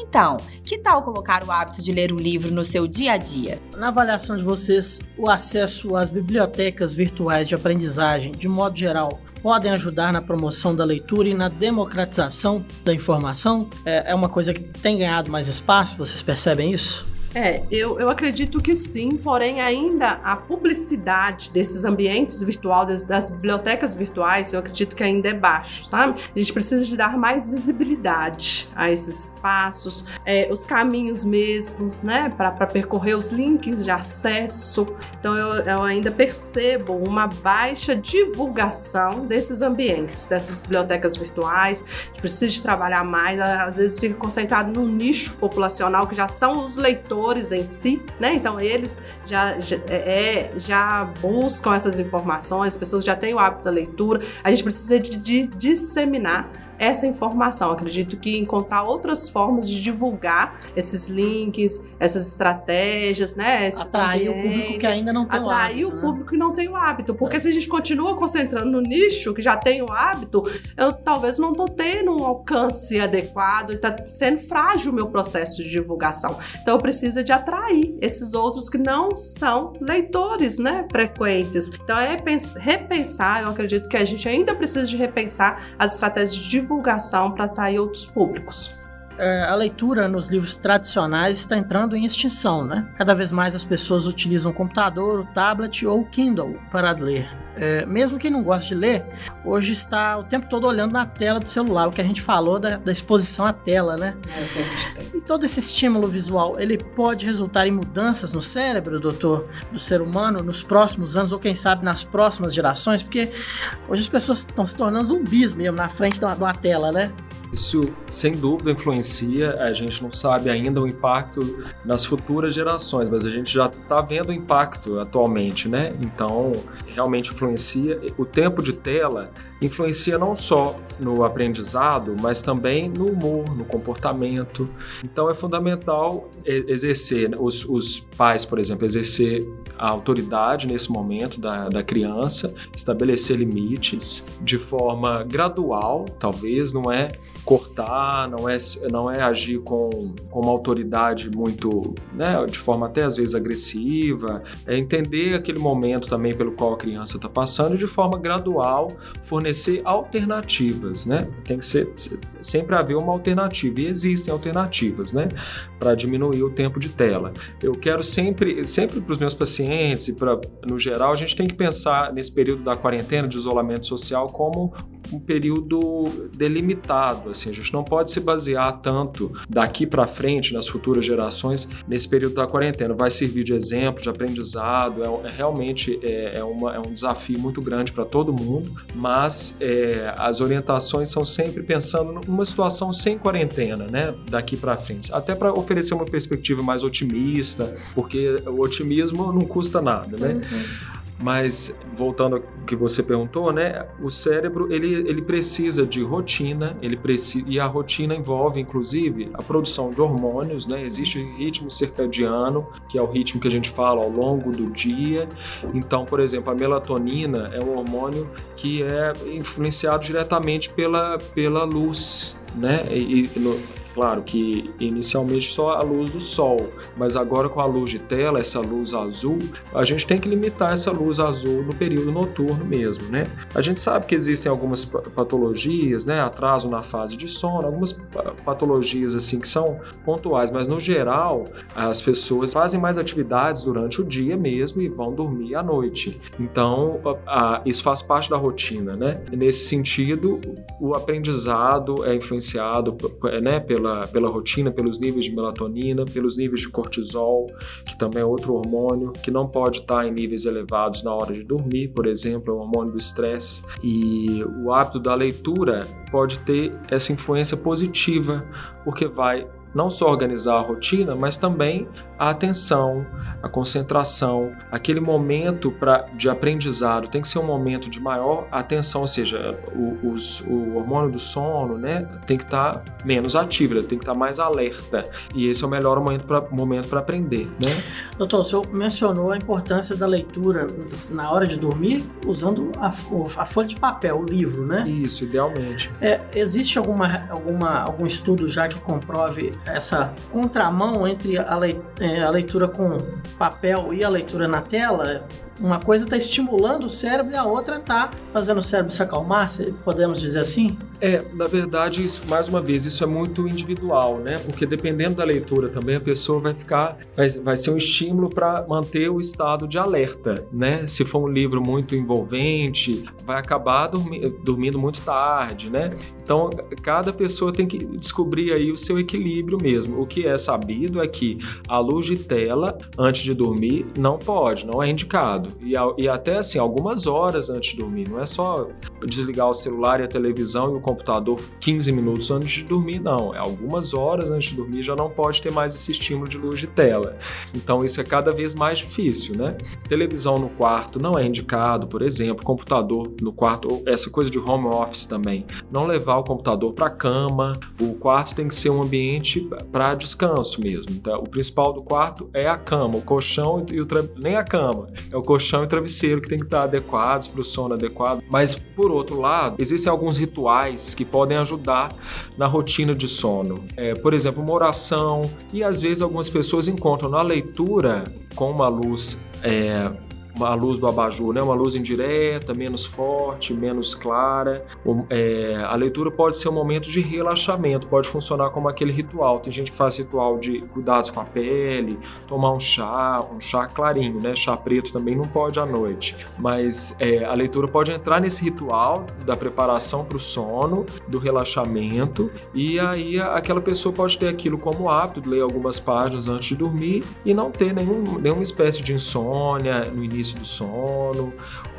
Então, que tal colocar o hábito de ler um livro no seu dia a dia?
Na avaliação de vocês, o acesso às bibliotecas virtuais de aprendizagem, de modo geral, podem ajudar na promoção da leitura e na democratização da informação? É, é uma coisa que tem ganhado mais espaço, vocês percebem isso?
É, eu, eu acredito que sim, porém ainda a publicidade desses ambientes virtuais, das bibliotecas virtuais, eu acredito que ainda é baixo, sabe? A gente precisa de dar mais visibilidade a esses espaços, é, os caminhos mesmos, né, para percorrer os links de acesso. Então eu, eu ainda percebo uma baixa divulgação desses ambientes, dessas bibliotecas virtuais. A gente precisa de trabalhar mais, às vezes fica concentrado no nicho populacional que já são os leitores autores em si, né? Então eles já, já, é, é, já buscam essas informações, as pessoas já têm o hábito da leitura. A gente precisa de, de disseminar essa informação. Acredito que encontrar outras formas de divulgar esses links, essas estratégias, né? Esses
atrair o público que ainda não tem
o hábito. Atrair o né? público que não tem o hábito. Porque é. se a gente continua concentrando no nicho que já tem o hábito, eu talvez não estou tendo um alcance adequado e está sendo frágil o meu processo de divulgação. Então eu preciso de atrair esses outros que não são leitores, né? Frequentes. Então é repensar, eu acredito que a gente ainda precisa de repensar as estratégias de divulgação divulgação para atrair outros públicos.
É, a leitura nos livros tradicionais está entrando em extinção, né? Cada vez mais as pessoas utilizam o computador, o tablet ou o Kindle para ler. É, mesmo quem não gosta de ler, hoje está o tempo todo olhando na tela do celular, o que a gente falou da, da exposição à tela, né? E todo esse estímulo visual, ele pode resultar em mudanças no cérebro, doutor, do ser humano nos próximos anos, ou quem sabe nas próximas gerações, porque hoje as pessoas estão se tornando zumbis mesmo na frente de uma, de uma tela, né?
Isso, sem dúvida, influencia. A gente não sabe ainda o impacto nas futuras gerações, mas a gente já está vendo o impacto atualmente, né? Então, realmente influencia. O tempo de tela influencia não só no aprendizado, mas também no humor, no comportamento. Então, é fundamental exercer, né? os, os pais, por exemplo, exercer a autoridade nesse momento da, da criança, estabelecer limites de forma gradual, talvez, não é cortar, não é, não é agir com, com uma autoridade muito, né, de forma até às vezes agressiva, é entender aquele momento também pelo qual a criança está passando e de forma gradual fornecer alternativas, né? Tem que ser sempre haver uma alternativa e existem alternativas, né, para diminuir o tempo de tela. Eu quero sempre, sempre para os meus pacientes e para no geral a gente tem que pensar nesse período da quarentena de isolamento social como um período delimitado, assim, a gente não pode se basear tanto daqui para frente nas futuras gerações nesse período da quarentena. Vai servir de exemplo, de aprendizado, é, é realmente é, é, uma, é, um desafio muito grande para todo mundo, mas é, as orientações são sempre pensando numa situação sem quarentena, né, daqui para frente, até para oferecer uma perspectiva mais otimista, porque o otimismo não custa nada, né? Uhum. Mas voltando ao que você perguntou, né? O cérebro ele, ele precisa de rotina, ele precisa e a rotina envolve inclusive a produção de hormônios, né? Existe o ritmo circadiano, que é o ritmo que a gente fala ao longo do dia. Então, por exemplo, a melatonina é um hormônio que é influenciado diretamente pela, pela luz, né? E, e Claro que inicialmente só a luz do sol, mas agora com a luz de tela, essa luz azul, a gente tem que limitar essa luz azul no período noturno mesmo, né? A gente sabe que existem algumas patologias, né? Atraso na fase de sono, algumas patologias assim que são pontuais, mas no geral as pessoas fazem mais atividades durante o dia mesmo e vão dormir à noite. Então a, isso faz parte da rotina, né? Nesse sentido, o aprendizado é influenciado, né? pela, pela rotina, pelos níveis de melatonina, pelos níveis de cortisol, que também é outro hormônio que não pode estar em níveis elevados na hora de dormir, por exemplo, é o hormônio do estresse. E o hábito da leitura pode ter essa influência positiva, porque vai não só organizar a rotina, mas também a atenção, a concentração, aquele momento pra, de aprendizado tem que ser um momento de maior atenção, ou seja, o, os, o hormônio do sono né, tem que estar tá menos ativo, tem que estar tá mais alerta. E esse é o melhor momento para momento aprender. Né?
Doutor, o senhor mencionou a importância da leitura na hora de dormir usando a, a folha de papel, o livro, né?
Isso, idealmente.
É, existe alguma, alguma, algum estudo já que comprove essa contramão entre a leitura é, a leitura com papel e a leitura na tela, uma coisa está estimulando o cérebro e a outra está fazendo o cérebro se acalmar, podemos dizer assim?
É, na verdade, isso, mais uma vez, isso é muito individual, né? Porque dependendo da leitura também, a pessoa vai ficar, vai, vai ser um estímulo para manter o estado de alerta, né? Se for um livro muito envolvente, vai acabar dormi dormindo muito tarde, né? Então, cada pessoa tem que descobrir aí o seu equilíbrio mesmo. O que é sabido é que a luz de tela antes de dormir não pode, não é indicado. E, e até assim, algumas horas antes de dormir, não é só desligar o celular e a televisão e o computador 15 minutos antes de dormir, não. É algumas horas antes de dormir já não pode ter mais esse estímulo de luz de tela. Então isso é cada vez mais difícil, né? Televisão no quarto não é indicado, por exemplo, computador no quarto, essa coisa de home office também. Não levar o computador para a cama. O quarto tem que ser um ambiente para descanso mesmo. Então, o principal do quarto é a cama, o colchão e o tra... nem a cama, é o colchão e o travesseiro que tem que estar adequados para o sono adequado. Mas por outro lado, existem alguns rituais que podem ajudar na rotina de sono. É, por exemplo, uma oração, e às vezes algumas pessoas encontram na leitura com uma luz. É, a luz do abajur, né? uma luz indireta, menos forte, menos clara. É, a leitura pode ser um momento de relaxamento, pode funcionar como aquele ritual. Tem gente que faz ritual de cuidados com a pele, tomar um chá, um chá clarinho, né? Chá preto também não pode à noite. Mas é, a leitura pode entrar nesse ritual da preparação para o sono, do relaxamento, e aí aquela pessoa pode ter aquilo como hábito ler algumas páginas antes de dormir e não ter nenhum, nenhuma espécie de insônia no início do sono.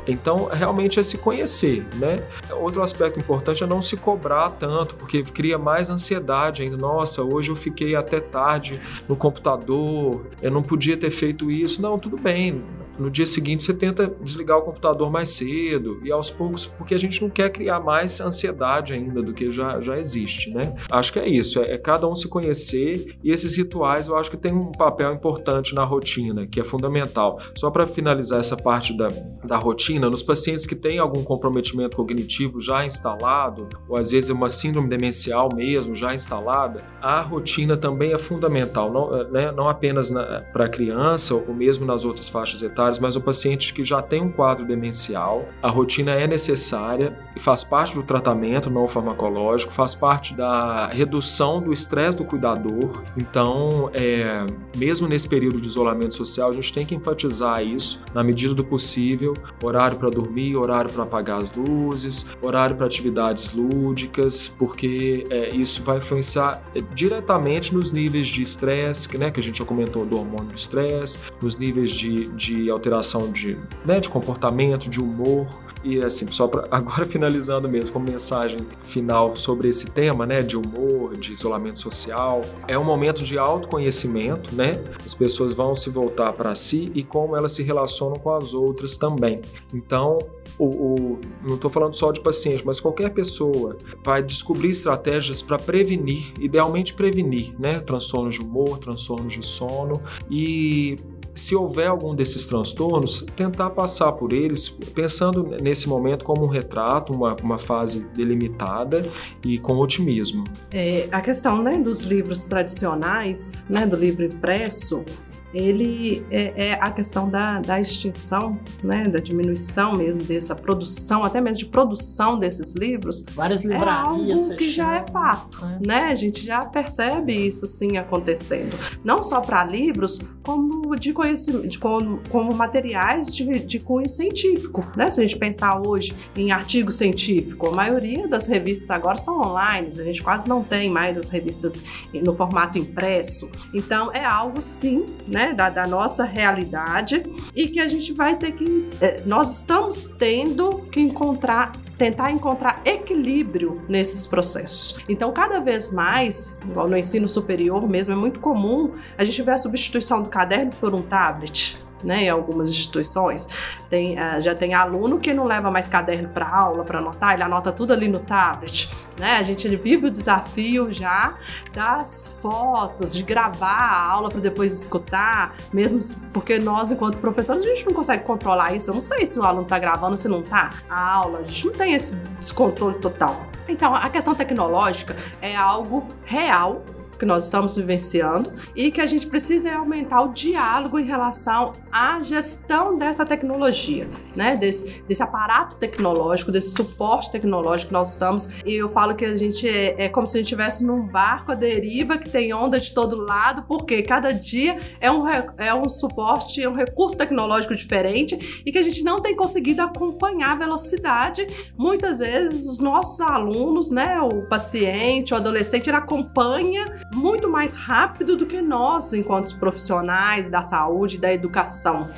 Então, realmente é se conhecer, né? Outro aspecto importante é não se cobrar tanto, porque cria mais ansiedade ainda. Nossa, hoje eu fiquei até tarde no computador, eu não podia ter feito isso. Não, tudo bem, No dia seguinte você tenta desligar o computador mais cedo e aos poucos, porque a gente não quer criar mais ansiedade ainda do que já, já existe, né? Acho que é isso, é, é cada um se conhecer e esses rituais eu acho que tem um papel importante na rotina, que é fundamental. Só para finalizar essa parte da, da rotina, nos pacientes que têm algum comprometimento cognitivo já instalado, ou às vezes uma síndrome demencial mesmo já instalada, a rotina também é fundamental, não, né, não apenas para a criança ou mesmo nas outras faixas etárias, mas o paciente que já tem um quadro demencial, a rotina é necessária e faz parte do tratamento não farmacológico, faz parte da redução do estresse do cuidador. Então, é, mesmo nesse período de isolamento social, a gente tem que enfatizar isso na medida do possível: horário para dormir, horário para apagar as luzes, horário para atividades lúdicas, porque é, isso vai influenciar é, diretamente nos níveis de estresse, né, que a gente já comentou do hormônio do estresse, nos níveis de, de alteração de, né, de comportamento, de humor. E assim, só para (laughs) agora finalizando mesmo, como mensagem final sobre esse tema, né, de humor, de isolamento social, é um momento de autoconhecimento, né? As pessoas vão se voltar para si e como elas se relacionam com as outras também. Então, o, o, não estou falando só de paciente, mas qualquer pessoa vai descobrir estratégias para prevenir, idealmente prevenir, né? Transtornos de humor, transtornos de sono e se houver algum desses transtornos, tentar passar por eles pensando nesse momento como um retrato, uma, uma fase delimitada e com otimismo.
É, a questão né, dos livros tradicionais, né, do livro impresso, ele é, é, a questão da, da extinção, né, da diminuição mesmo dessa produção, até mesmo de produção desses livros.
Várias livrarias
é algo que já é fato, é. né? A gente já percebe isso sim acontecendo, não só para livros, como de conhecimento, como, como materiais de, de cunho científico, né? Se a gente pensar hoje em artigo científico, a maioria das revistas agora são online, a gente quase não tem mais as revistas no formato impresso. Então é algo sim, né? Né, da, da, nossa realidade e que a gente vai ter que. É, nós estamos tendo que encontrar. Tentar encontrar equilíbrio nesses processos. Então, cada vez mais, no ensino superior mesmo, é muito comum a gente ver a substituição do caderno por um tablet né, em algumas instituições. Tem, uh, já tem aluno que não leva mais caderno para aula para anotar, ele anota tudo ali no tablet. Né? A gente vive o desafio já das fotos, de gravar a aula para depois escutar, mesmo porque nós, enquanto professores, a gente não consegue controlar isso. Eu não sei se o aluno está gravando se não está a aula, a gente não tem esse descontrole total. Então, a questão tecnológica é algo real que nós estamos vivenciando e que a gente precisa é aumentar o diálogo em relação à gestão dessa tecnologia, né? Desse, desse aparato tecnológico, desse suporte tecnológico que nós estamos. E eu falo que a gente é, é como se a gente estivesse num barco à deriva que tem onda de todo lado, porque cada dia é um, é um suporte, é um recurso tecnológico diferente e que a gente não tem conseguido acompanhar a velocidade. Muitas vezes os nossos alunos, né, o paciente, o adolescente, ele acompanha muito mais rápido do que nós, enquanto profissionais da saúde, da educação.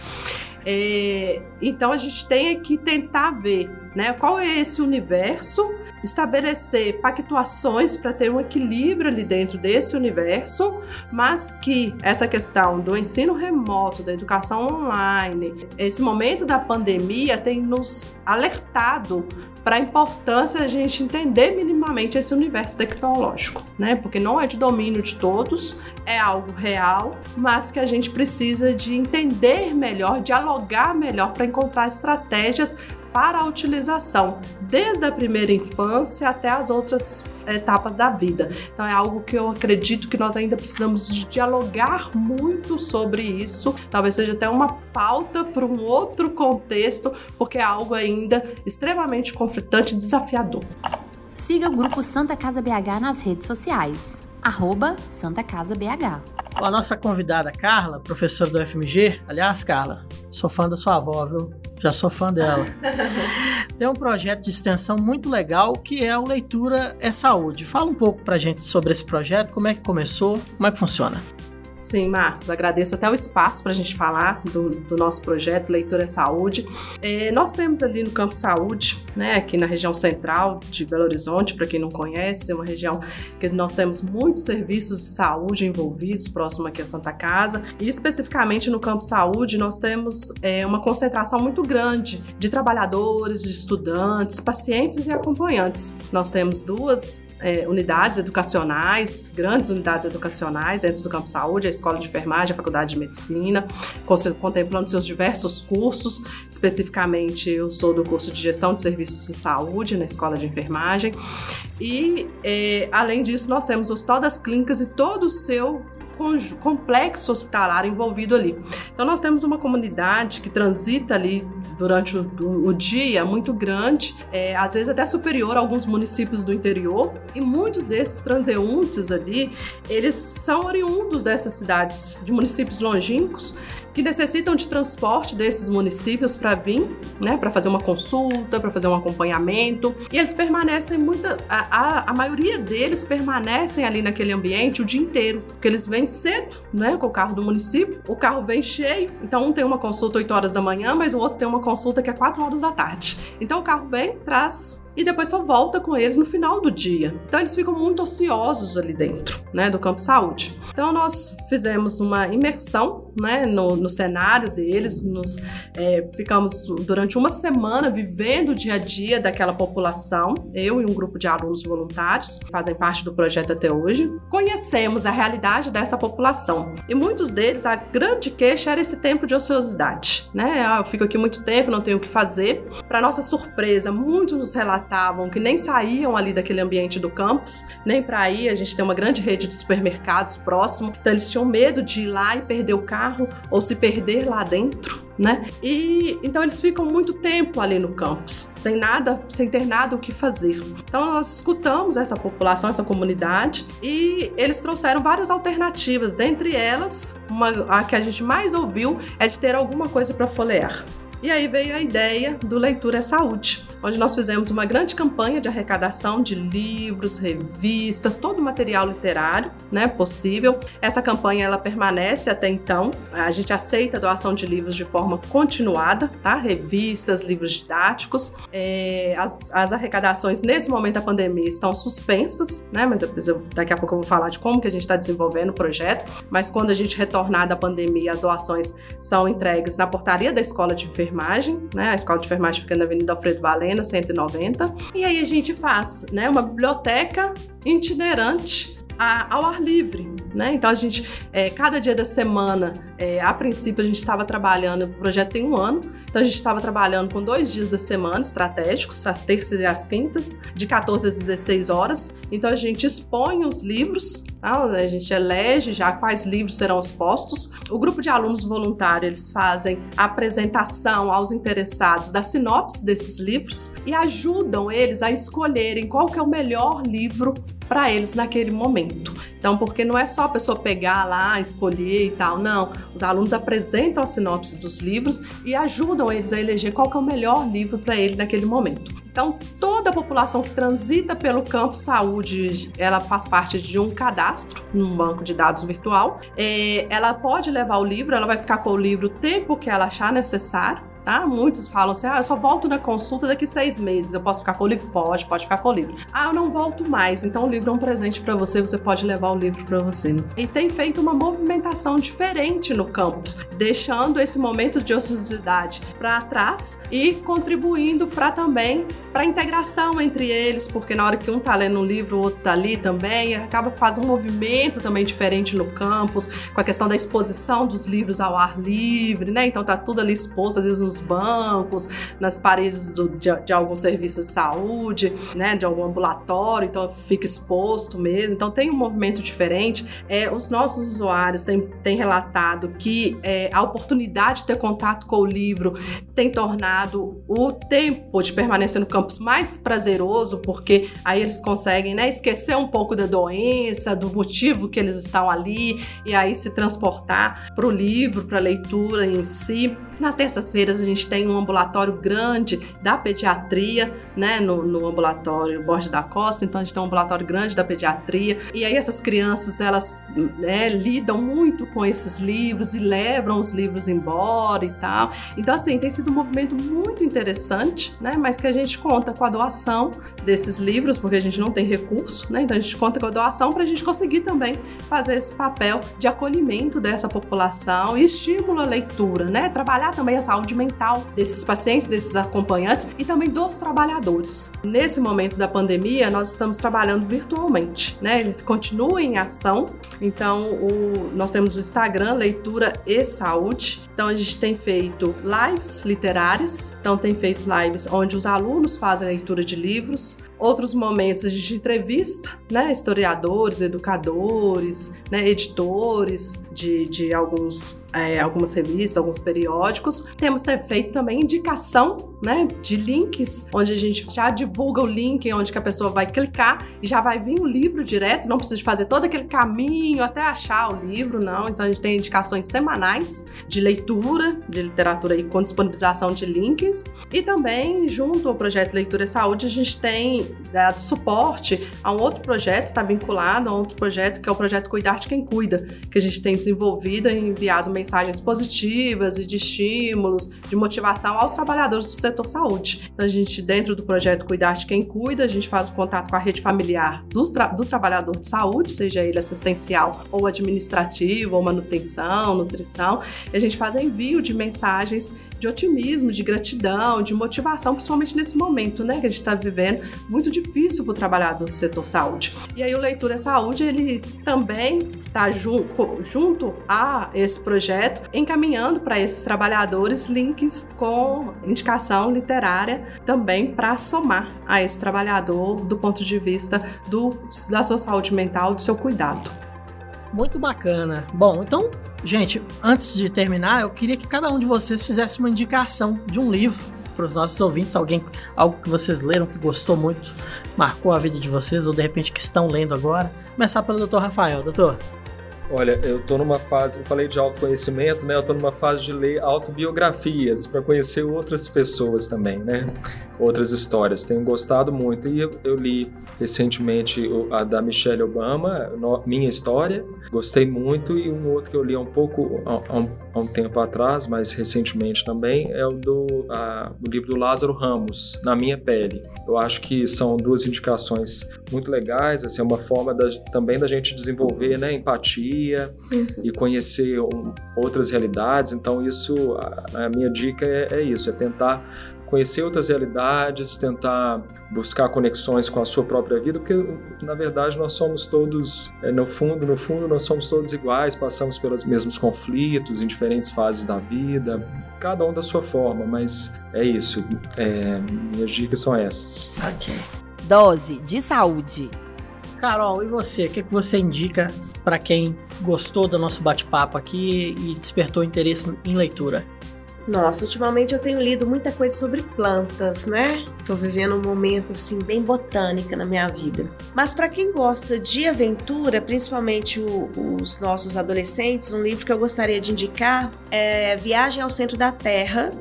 É, então a gente tem que tentar ver né, qual é esse universo, estabelecer pactuações para ter um equilíbrio ali dentro desse universo, mas que essa questão do ensino remoto, da educação online, esse momento da pandemia tem nos alertado para a importância da gente entender minimamente esse universo tecnológico, né? Porque não é de domínio de todos, é algo real, mas que a gente precisa de entender melhor, dialogar melhor para encontrar estratégias para a utilização, desde a primeira infância até as outras etapas da vida. Então é algo que eu acredito que nós ainda precisamos de dialogar muito sobre isso. Talvez seja até uma pauta para um outro contexto, porque é algo ainda extremamente conflitante e desafiador.
Siga o grupo Santa Casa BH nas redes sociais. Arroba Santa Casa BH.
A nossa convidada Carla, professora do FMG, aliás, Carla, sou fã da sua avó, viu? Já sou fã dela. (laughs) Tem um projeto de extensão muito legal que é o Leitura é Saúde. Fala um pouco pra gente sobre esse projeto, como é que começou, como é que funciona.
Sim, Marcos, agradeço até o espaço para a gente falar do, do, nosso projeto Leitura Saúde. É, nós temos ali no Campo Saúde, né, aqui na região central de Belo Horizonte, para quem não conhece, é uma região que nós temos muitos serviços de saúde envolvidos, próximo aqui a Santa Casa, e especificamente no Campo Saúde nós temos é, uma concentração muito grande de trabalhadores, de estudantes, pacientes e acompanhantes. Nós temos duas é, unidades educacionais, grandes unidades educacionais dentro do campo saúde, Escola de Enfermagem, a Faculdade de Medicina, contemplando seus diversos cursos. Especificamente, eu sou do curso de Gestão de Serviços de Saúde na Escola de Enfermagem. E, é, além disso, nós temos o Hospital das Clínicas e todo o seu complexo hospitalar envolvido ali. Então nós temos uma comunidade que transita ali durante o, o dia muito grande, é, às vezes até superior a alguns municípios do interior, e muitos desses transeuntes ali, eles são oriundos dessas cidades, de municípios longínquos, que necessitam de transporte desses municípios para vir, né, para fazer uma consulta, para fazer um acompanhamento. E eles permanecem muita, a, a, a, maioria deles permanecem ali naquele ambiente o dia inteiro, porque eles vêm cedo, né, com o carro do município. O carro vem cheio, então um tem uma consulta 8 horas da manhã, mas o outro tem uma consulta que é 4 horas da tarde. Então o carro vem, traz e depois só volta com eles no final do dia. Então eles ficam muito ociosos ali dentro, né, do campo saúde. Então nós fizemos uma imersão, né, no, no cenário deles, nos é, ficamos durante uma semana vivendo o dia a dia daquela população, eu e um grupo de alunos voluntários que fazem parte do projeto até hoje. Conhecemos a realidade dessa população e muitos deles a grande queixa era esse tempo de ociosidade, né? Ah, eu fico aqui muito tempo, não tenho o que fazer. Para nossa surpresa, muitos nos relatavam que nem saíam ali daquele ambiente do campus, nem para ir. A gente tem uma grande rede de supermercados próximo, então eles tinham medo de ir lá e perder o carro ou se perder lá dentro. Né? E então eles ficam muito tempo ali no campus, sem nada, sem ter nada o que fazer. Então nós escutamos essa população, essa comunidade, e eles trouxeram várias alternativas. Dentre elas, uma, a que a gente mais ouviu é de ter alguma coisa para folhear. E aí veio a ideia do Leitura é Saúde, onde nós fizemos uma grande campanha de arrecadação de livros, revistas, todo o material literário, né, possível. Essa campanha ela permanece até então. A gente aceita a doação de livros de forma continuada, tá? Revistas, livros didáticos. É, as, as, arrecadações nesse momento da pandemia estão suspensas, né? Mas eu, daqui a pouco eu vou falar de como que a gente está desenvolvendo o projeto. Mas quando a gente retornar da pandemia, as doações são entregues na portaria da escola de enfermagem né? A escola de enfermagem fica na Avenida Alfredo Valena, 190. E aí a gente faz, né, uma biblioteca itinerante ao ar livre, né? Então a gente, é, cada dia da semana, é, a princípio a gente estava trabalhando, o projeto tem um ano, então a gente estava trabalhando com dois dias da semana estratégicos, as terças e as quintas, de 14 às 16 horas. Então a gente expõe os livros, tá? a gente elege já quais livros serão expostos. O grupo de alunos voluntários eles fazem a apresentação aos interessados da sinopse desses livros e ajudam eles a escolherem qual que é o melhor livro para eles naquele momento. Então, porque não é só a pessoa pegar lá, escolher e tal, não. Os alunos apresentam a sinopse dos livros e ajudam eles a eleger qual é o melhor livro para ele naquele momento. Então, toda a população que transita pelo campo saúde, ela faz parte de um cadastro num banco de dados virtual. É, ela pode levar o livro, ela vai ficar com o livro o tempo que ela achar necessário tá? Muitos falam assim, ah, eu só volto na consulta daqui seis meses, eu posso ficar com o livro? Pode, pode ficar com o livro. Ah, eu não volto mais, então o livro é um presente para você, você pode levar o livro para você. E tem feito uma movimentação diferente no campus, deixando esse momento de ociosidade para trás e contribuindo para também para a integração entre eles, porque na hora que um tá lendo um livro, o outro tá ali também, acaba fazendo um movimento também diferente no campus, com a questão da exposição dos livros ao ar livre, né? Então tá tudo ali exposto, às vezes nos bancos, nas paredes do, de, de algum serviço de saúde, né, de algum ambulatório, então fica exposto mesmo. Então tem um movimento diferente. É, os nossos usuários têm, têm relatado que é, a oportunidade de ter contato com o livro tem tornado o tempo de permanecer no campus mais prazeroso, porque aí eles conseguem né, esquecer um pouco da doença, do motivo que eles estão ali, e aí se transportar para o livro, para a leitura em si. Nas terças-feiras a gente tem um ambulatório grande da pediatria, né, no, no ambulatório Borges da Costa, então a gente tem um ambulatório grande da pediatria, e aí essas crianças, elas né, lidam muito com esses livros e levam os livros embora e tal. Então, assim, tem sido um movimento muito interessante, né, mas que a gente conta com a doação desses livros, porque a gente não tem recurso, né, então a gente conta com a doação para a gente conseguir também fazer esse papel de acolhimento dessa população e estímulo à leitura, né, trabalhar também a saúde mental desses pacientes, desses acompanhantes e também dos trabalhadores. Nesse momento da pandemia, nós estamos trabalhando virtualmente, né? Ele continua em ação. Então, o, nós temos o Instagram Leitura e Saúde. Então, a gente tem feito lives literárias. Então, tem feito lives onde os alunos fazem leitura de livros. Outros momentos a gente entrevista, né, historiadores, educadores, né, editores de, de alguns, é, algumas revistas, alguns periódicos. Temos feito também indicação, né, de links, onde a gente já divulga o link, onde que a pessoa vai clicar e já vai vir o livro direto, não precisa fazer todo aquele caminho até achar o livro, não. Então a gente tem indicações semanais de leitura, de literatura aí com disponibilização de links. E também, junto ao projeto Leitura e Saúde, a gente tem dado suporte a um outro projeto, está vinculado a outro projeto, que é o projeto Cuidar de Quem Cuida, que a gente tem desenvolvido e enviado mensagens positivas e de estímulos, de motivação aos trabalhadores do setor saúde. Então, a gente, dentro do projeto Cuidar de Quem Cuida, a gente faz o contato com a rede familiar do, tra do trabalhador de saúde, seja ele assistencial ou administrativo, ou manutenção, nutrição, e a gente faz envio de mensagens de otimismo, de gratidão, de motivação, principalmente nesse momento, né, que a gente está vivendo, muito difícil para o trabalhador do setor saúde. E aí o Leitura Saúde, ele também está ju junto a esse projeto, encaminhando para esses trabalhadores links com indicação literária também para somar a esse trabalhador do ponto de vista do, da sua saúde mental, do seu cuidado.
Muito bacana. Bom, então Gente, antes de terminar, eu queria que cada um de vocês fizesse uma indicação de um livro para os nossos ouvintes, alguém, algo que vocês leram que gostou muito, marcou a vida de vocês ou de repente que estão lendo agora. Começar pelo Dr. Rafael, doutor.
Olha, eu tô numa fase, eu falei de autoconhecimento, né? Eu tô numa fase de ler autobiografias para conhecer outras pessoas também, né? Outras histórias. Tenho gostado muito e eu, eu li recentemente a da Michelle Obama, Minha História. Gostei muito e um outro que eu li há um pouco há um, há um tempo atrás, mas recentemente também, é o do a, o livro do Lázaro Ramos, Na Minha Pele. Eu acho que são duas indicações muito legais, assim, é uma forma da, também da gente desenvolver, né, empatia uhum. e conhecer um, outras realidades. Então, isso, a, a minha dica é, é isso: é tentar conhecer outras realidades, tentar buscar conexões com a sua própria vida, porque na verdade nós somos todos, é, no fundo, no fundo nós somos todos iguais, passamos pelos mesmos conflitos em diferentes fases da vida, cada um da sua forma, mas é isso. É, minhas dicas são essas.
Ok. Dose de saúde.
Carol, e você? O que, que você indica para quem gostou do nosso bate-papo aqui e despertou interesse em leitura?
Nossa, ultimamente eu tenho lido muita coisa sobre plantas, né? Tô vivendo um momento assim bem botânica na minha vida. Mas para quem gosta de aventura, principalmente o, os nossos adolescentes, um livro que eu gostaria de indicar é Viagem ao Centro da Terra,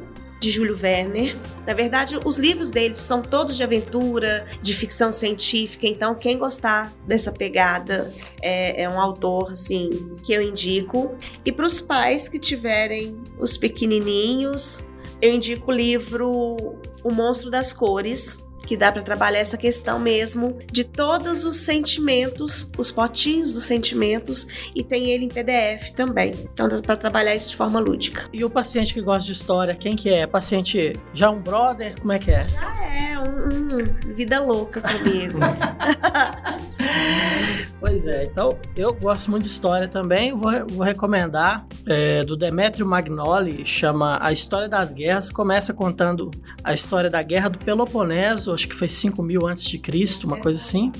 de Júlio Werner. Na verdade, os livros dele são todos de aventura, de ficção científica, então quem gostar dessa pegada é, é um autor assim que eu indico. E para os pais que tiverem os pequenininhos, eu indico o livro O Monstro das Cores, que dá para trabalhar essa questão mesmo de todos os sentimentos, os potinhos dos sentimentos, e tem ele em PDF também. Então dá para trabalhar isso de forma lúdica.
E o paciente que gosta de história, quem que é? Paciente já um brother? Como é que é?
Já é, um, um vida louca comigo. (laughs)
pois é, então eu gosto muito de história também. Vou, vou recomendar é, do Demetrio Magnoli, chama A História das Guerras. Começa contando a história da Guerra do Peloponeso acho que foi 5 mil antes de Cristo, uma coisa assim.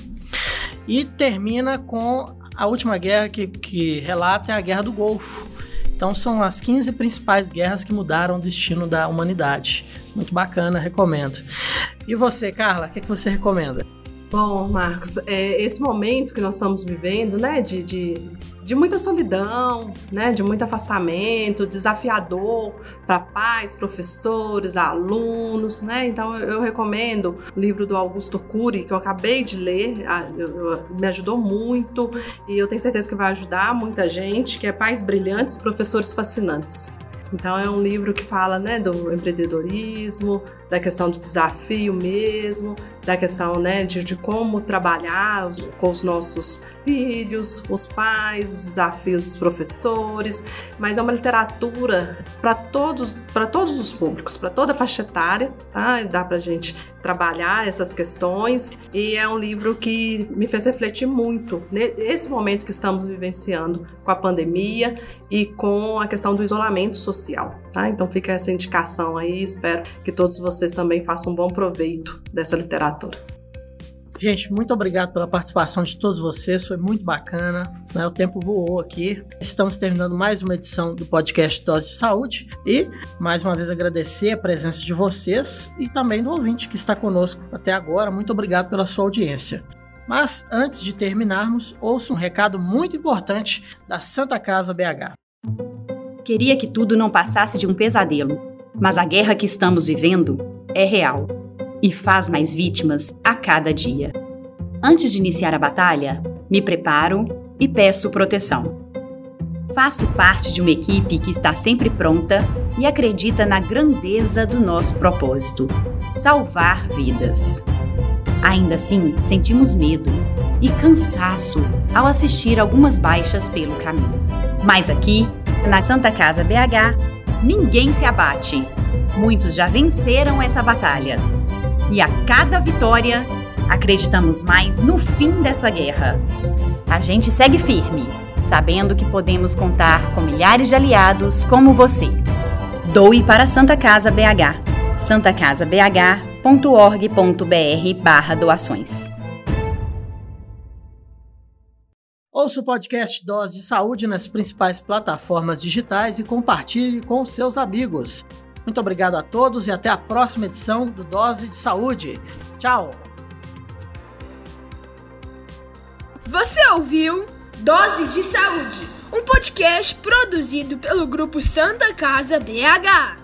E termina com a última guerra que, que relata é a Guerra do Golfo. Então são as 15 principais guerras que mudaram o destino da humanidade. Muito bacana, recomendo. E você, Carla, o que, é que você recomenda?
Bom, Marcos, é, esse momento que nós estamos vivendo, né, de, de de muita solidão, né, de muito afastamento, desafiador para pais, professores, alunos, né? Então eu, recomendo o livro do Augusto Cury que eu acabei de ler, me ajudou muito e eu tenho certeza que vai ajudar muita gente, que é Pais Brilhantes, Professores Fascinantes. Então é um livro que fala né, do empreendedorismo, da questão do desafio mesmo, da questão né, de, de como trabalhar com os nossos filhos, os pais, os desafios dos professores, mas é uma literatura para todos, para todos os públicos, para toda a faixa etária, tá? Dá para gente trabalhar essas questões e é um livro que me fez refletir muito nesse momento que estamos vivenciando com a pandemia e com a questão do isolamento social, tá? Então fica essa indicação aí, espero que todos vocês também façam um bom proveito dessa literatura.
Gente, muito obrigado pela participação de todos vocês, foi muito bacana. Né? O tempo voou aqui. Estamos terminando mais uma edição do podcast Dose de Saúde e, mais uma vez, agradecer a presença de vocês e também do ouvinte que está conosco até agora. Muito obrigado pela sua audiência. Mas antes de terminarmos, ouça um recado muito importante da Santa Casa BH.
Queria que tudo não passasse de um pesadelo, mas a guerra que estamos vivendo é real e faz mais vítimas a cada dia. Antes de iniciar a batalha, me preparo e peço proteção. Faço parte de uma equipe que está sempre pronta e acredita na grandeza do nosso propósito: salvar vidas. Ainda assim, sentimos medo e cansaço ao assistir algumas baixas pelo caminho. Mas aqui, na Santa Casa BH, ninguém se abate. Muitos já venceram essa batalha e a cada vitória, acreditamos mais no fim dessa guerra. A gente segue firme, sabendo que podemos contar com milhares de aliados como você. Doe para Santa Casa BH. santacasabh.org.br doações.
Ouça o podcast Dose de Saúde nas principais plataformas digitais e compartilhe com seus amigos. Muito obrigado a todos e até a próxima edição do Dose de Saúde. Tchau!
Você ouviu Dose de Saúde, um podcast produzido pelo Grupo Santa Casa BH.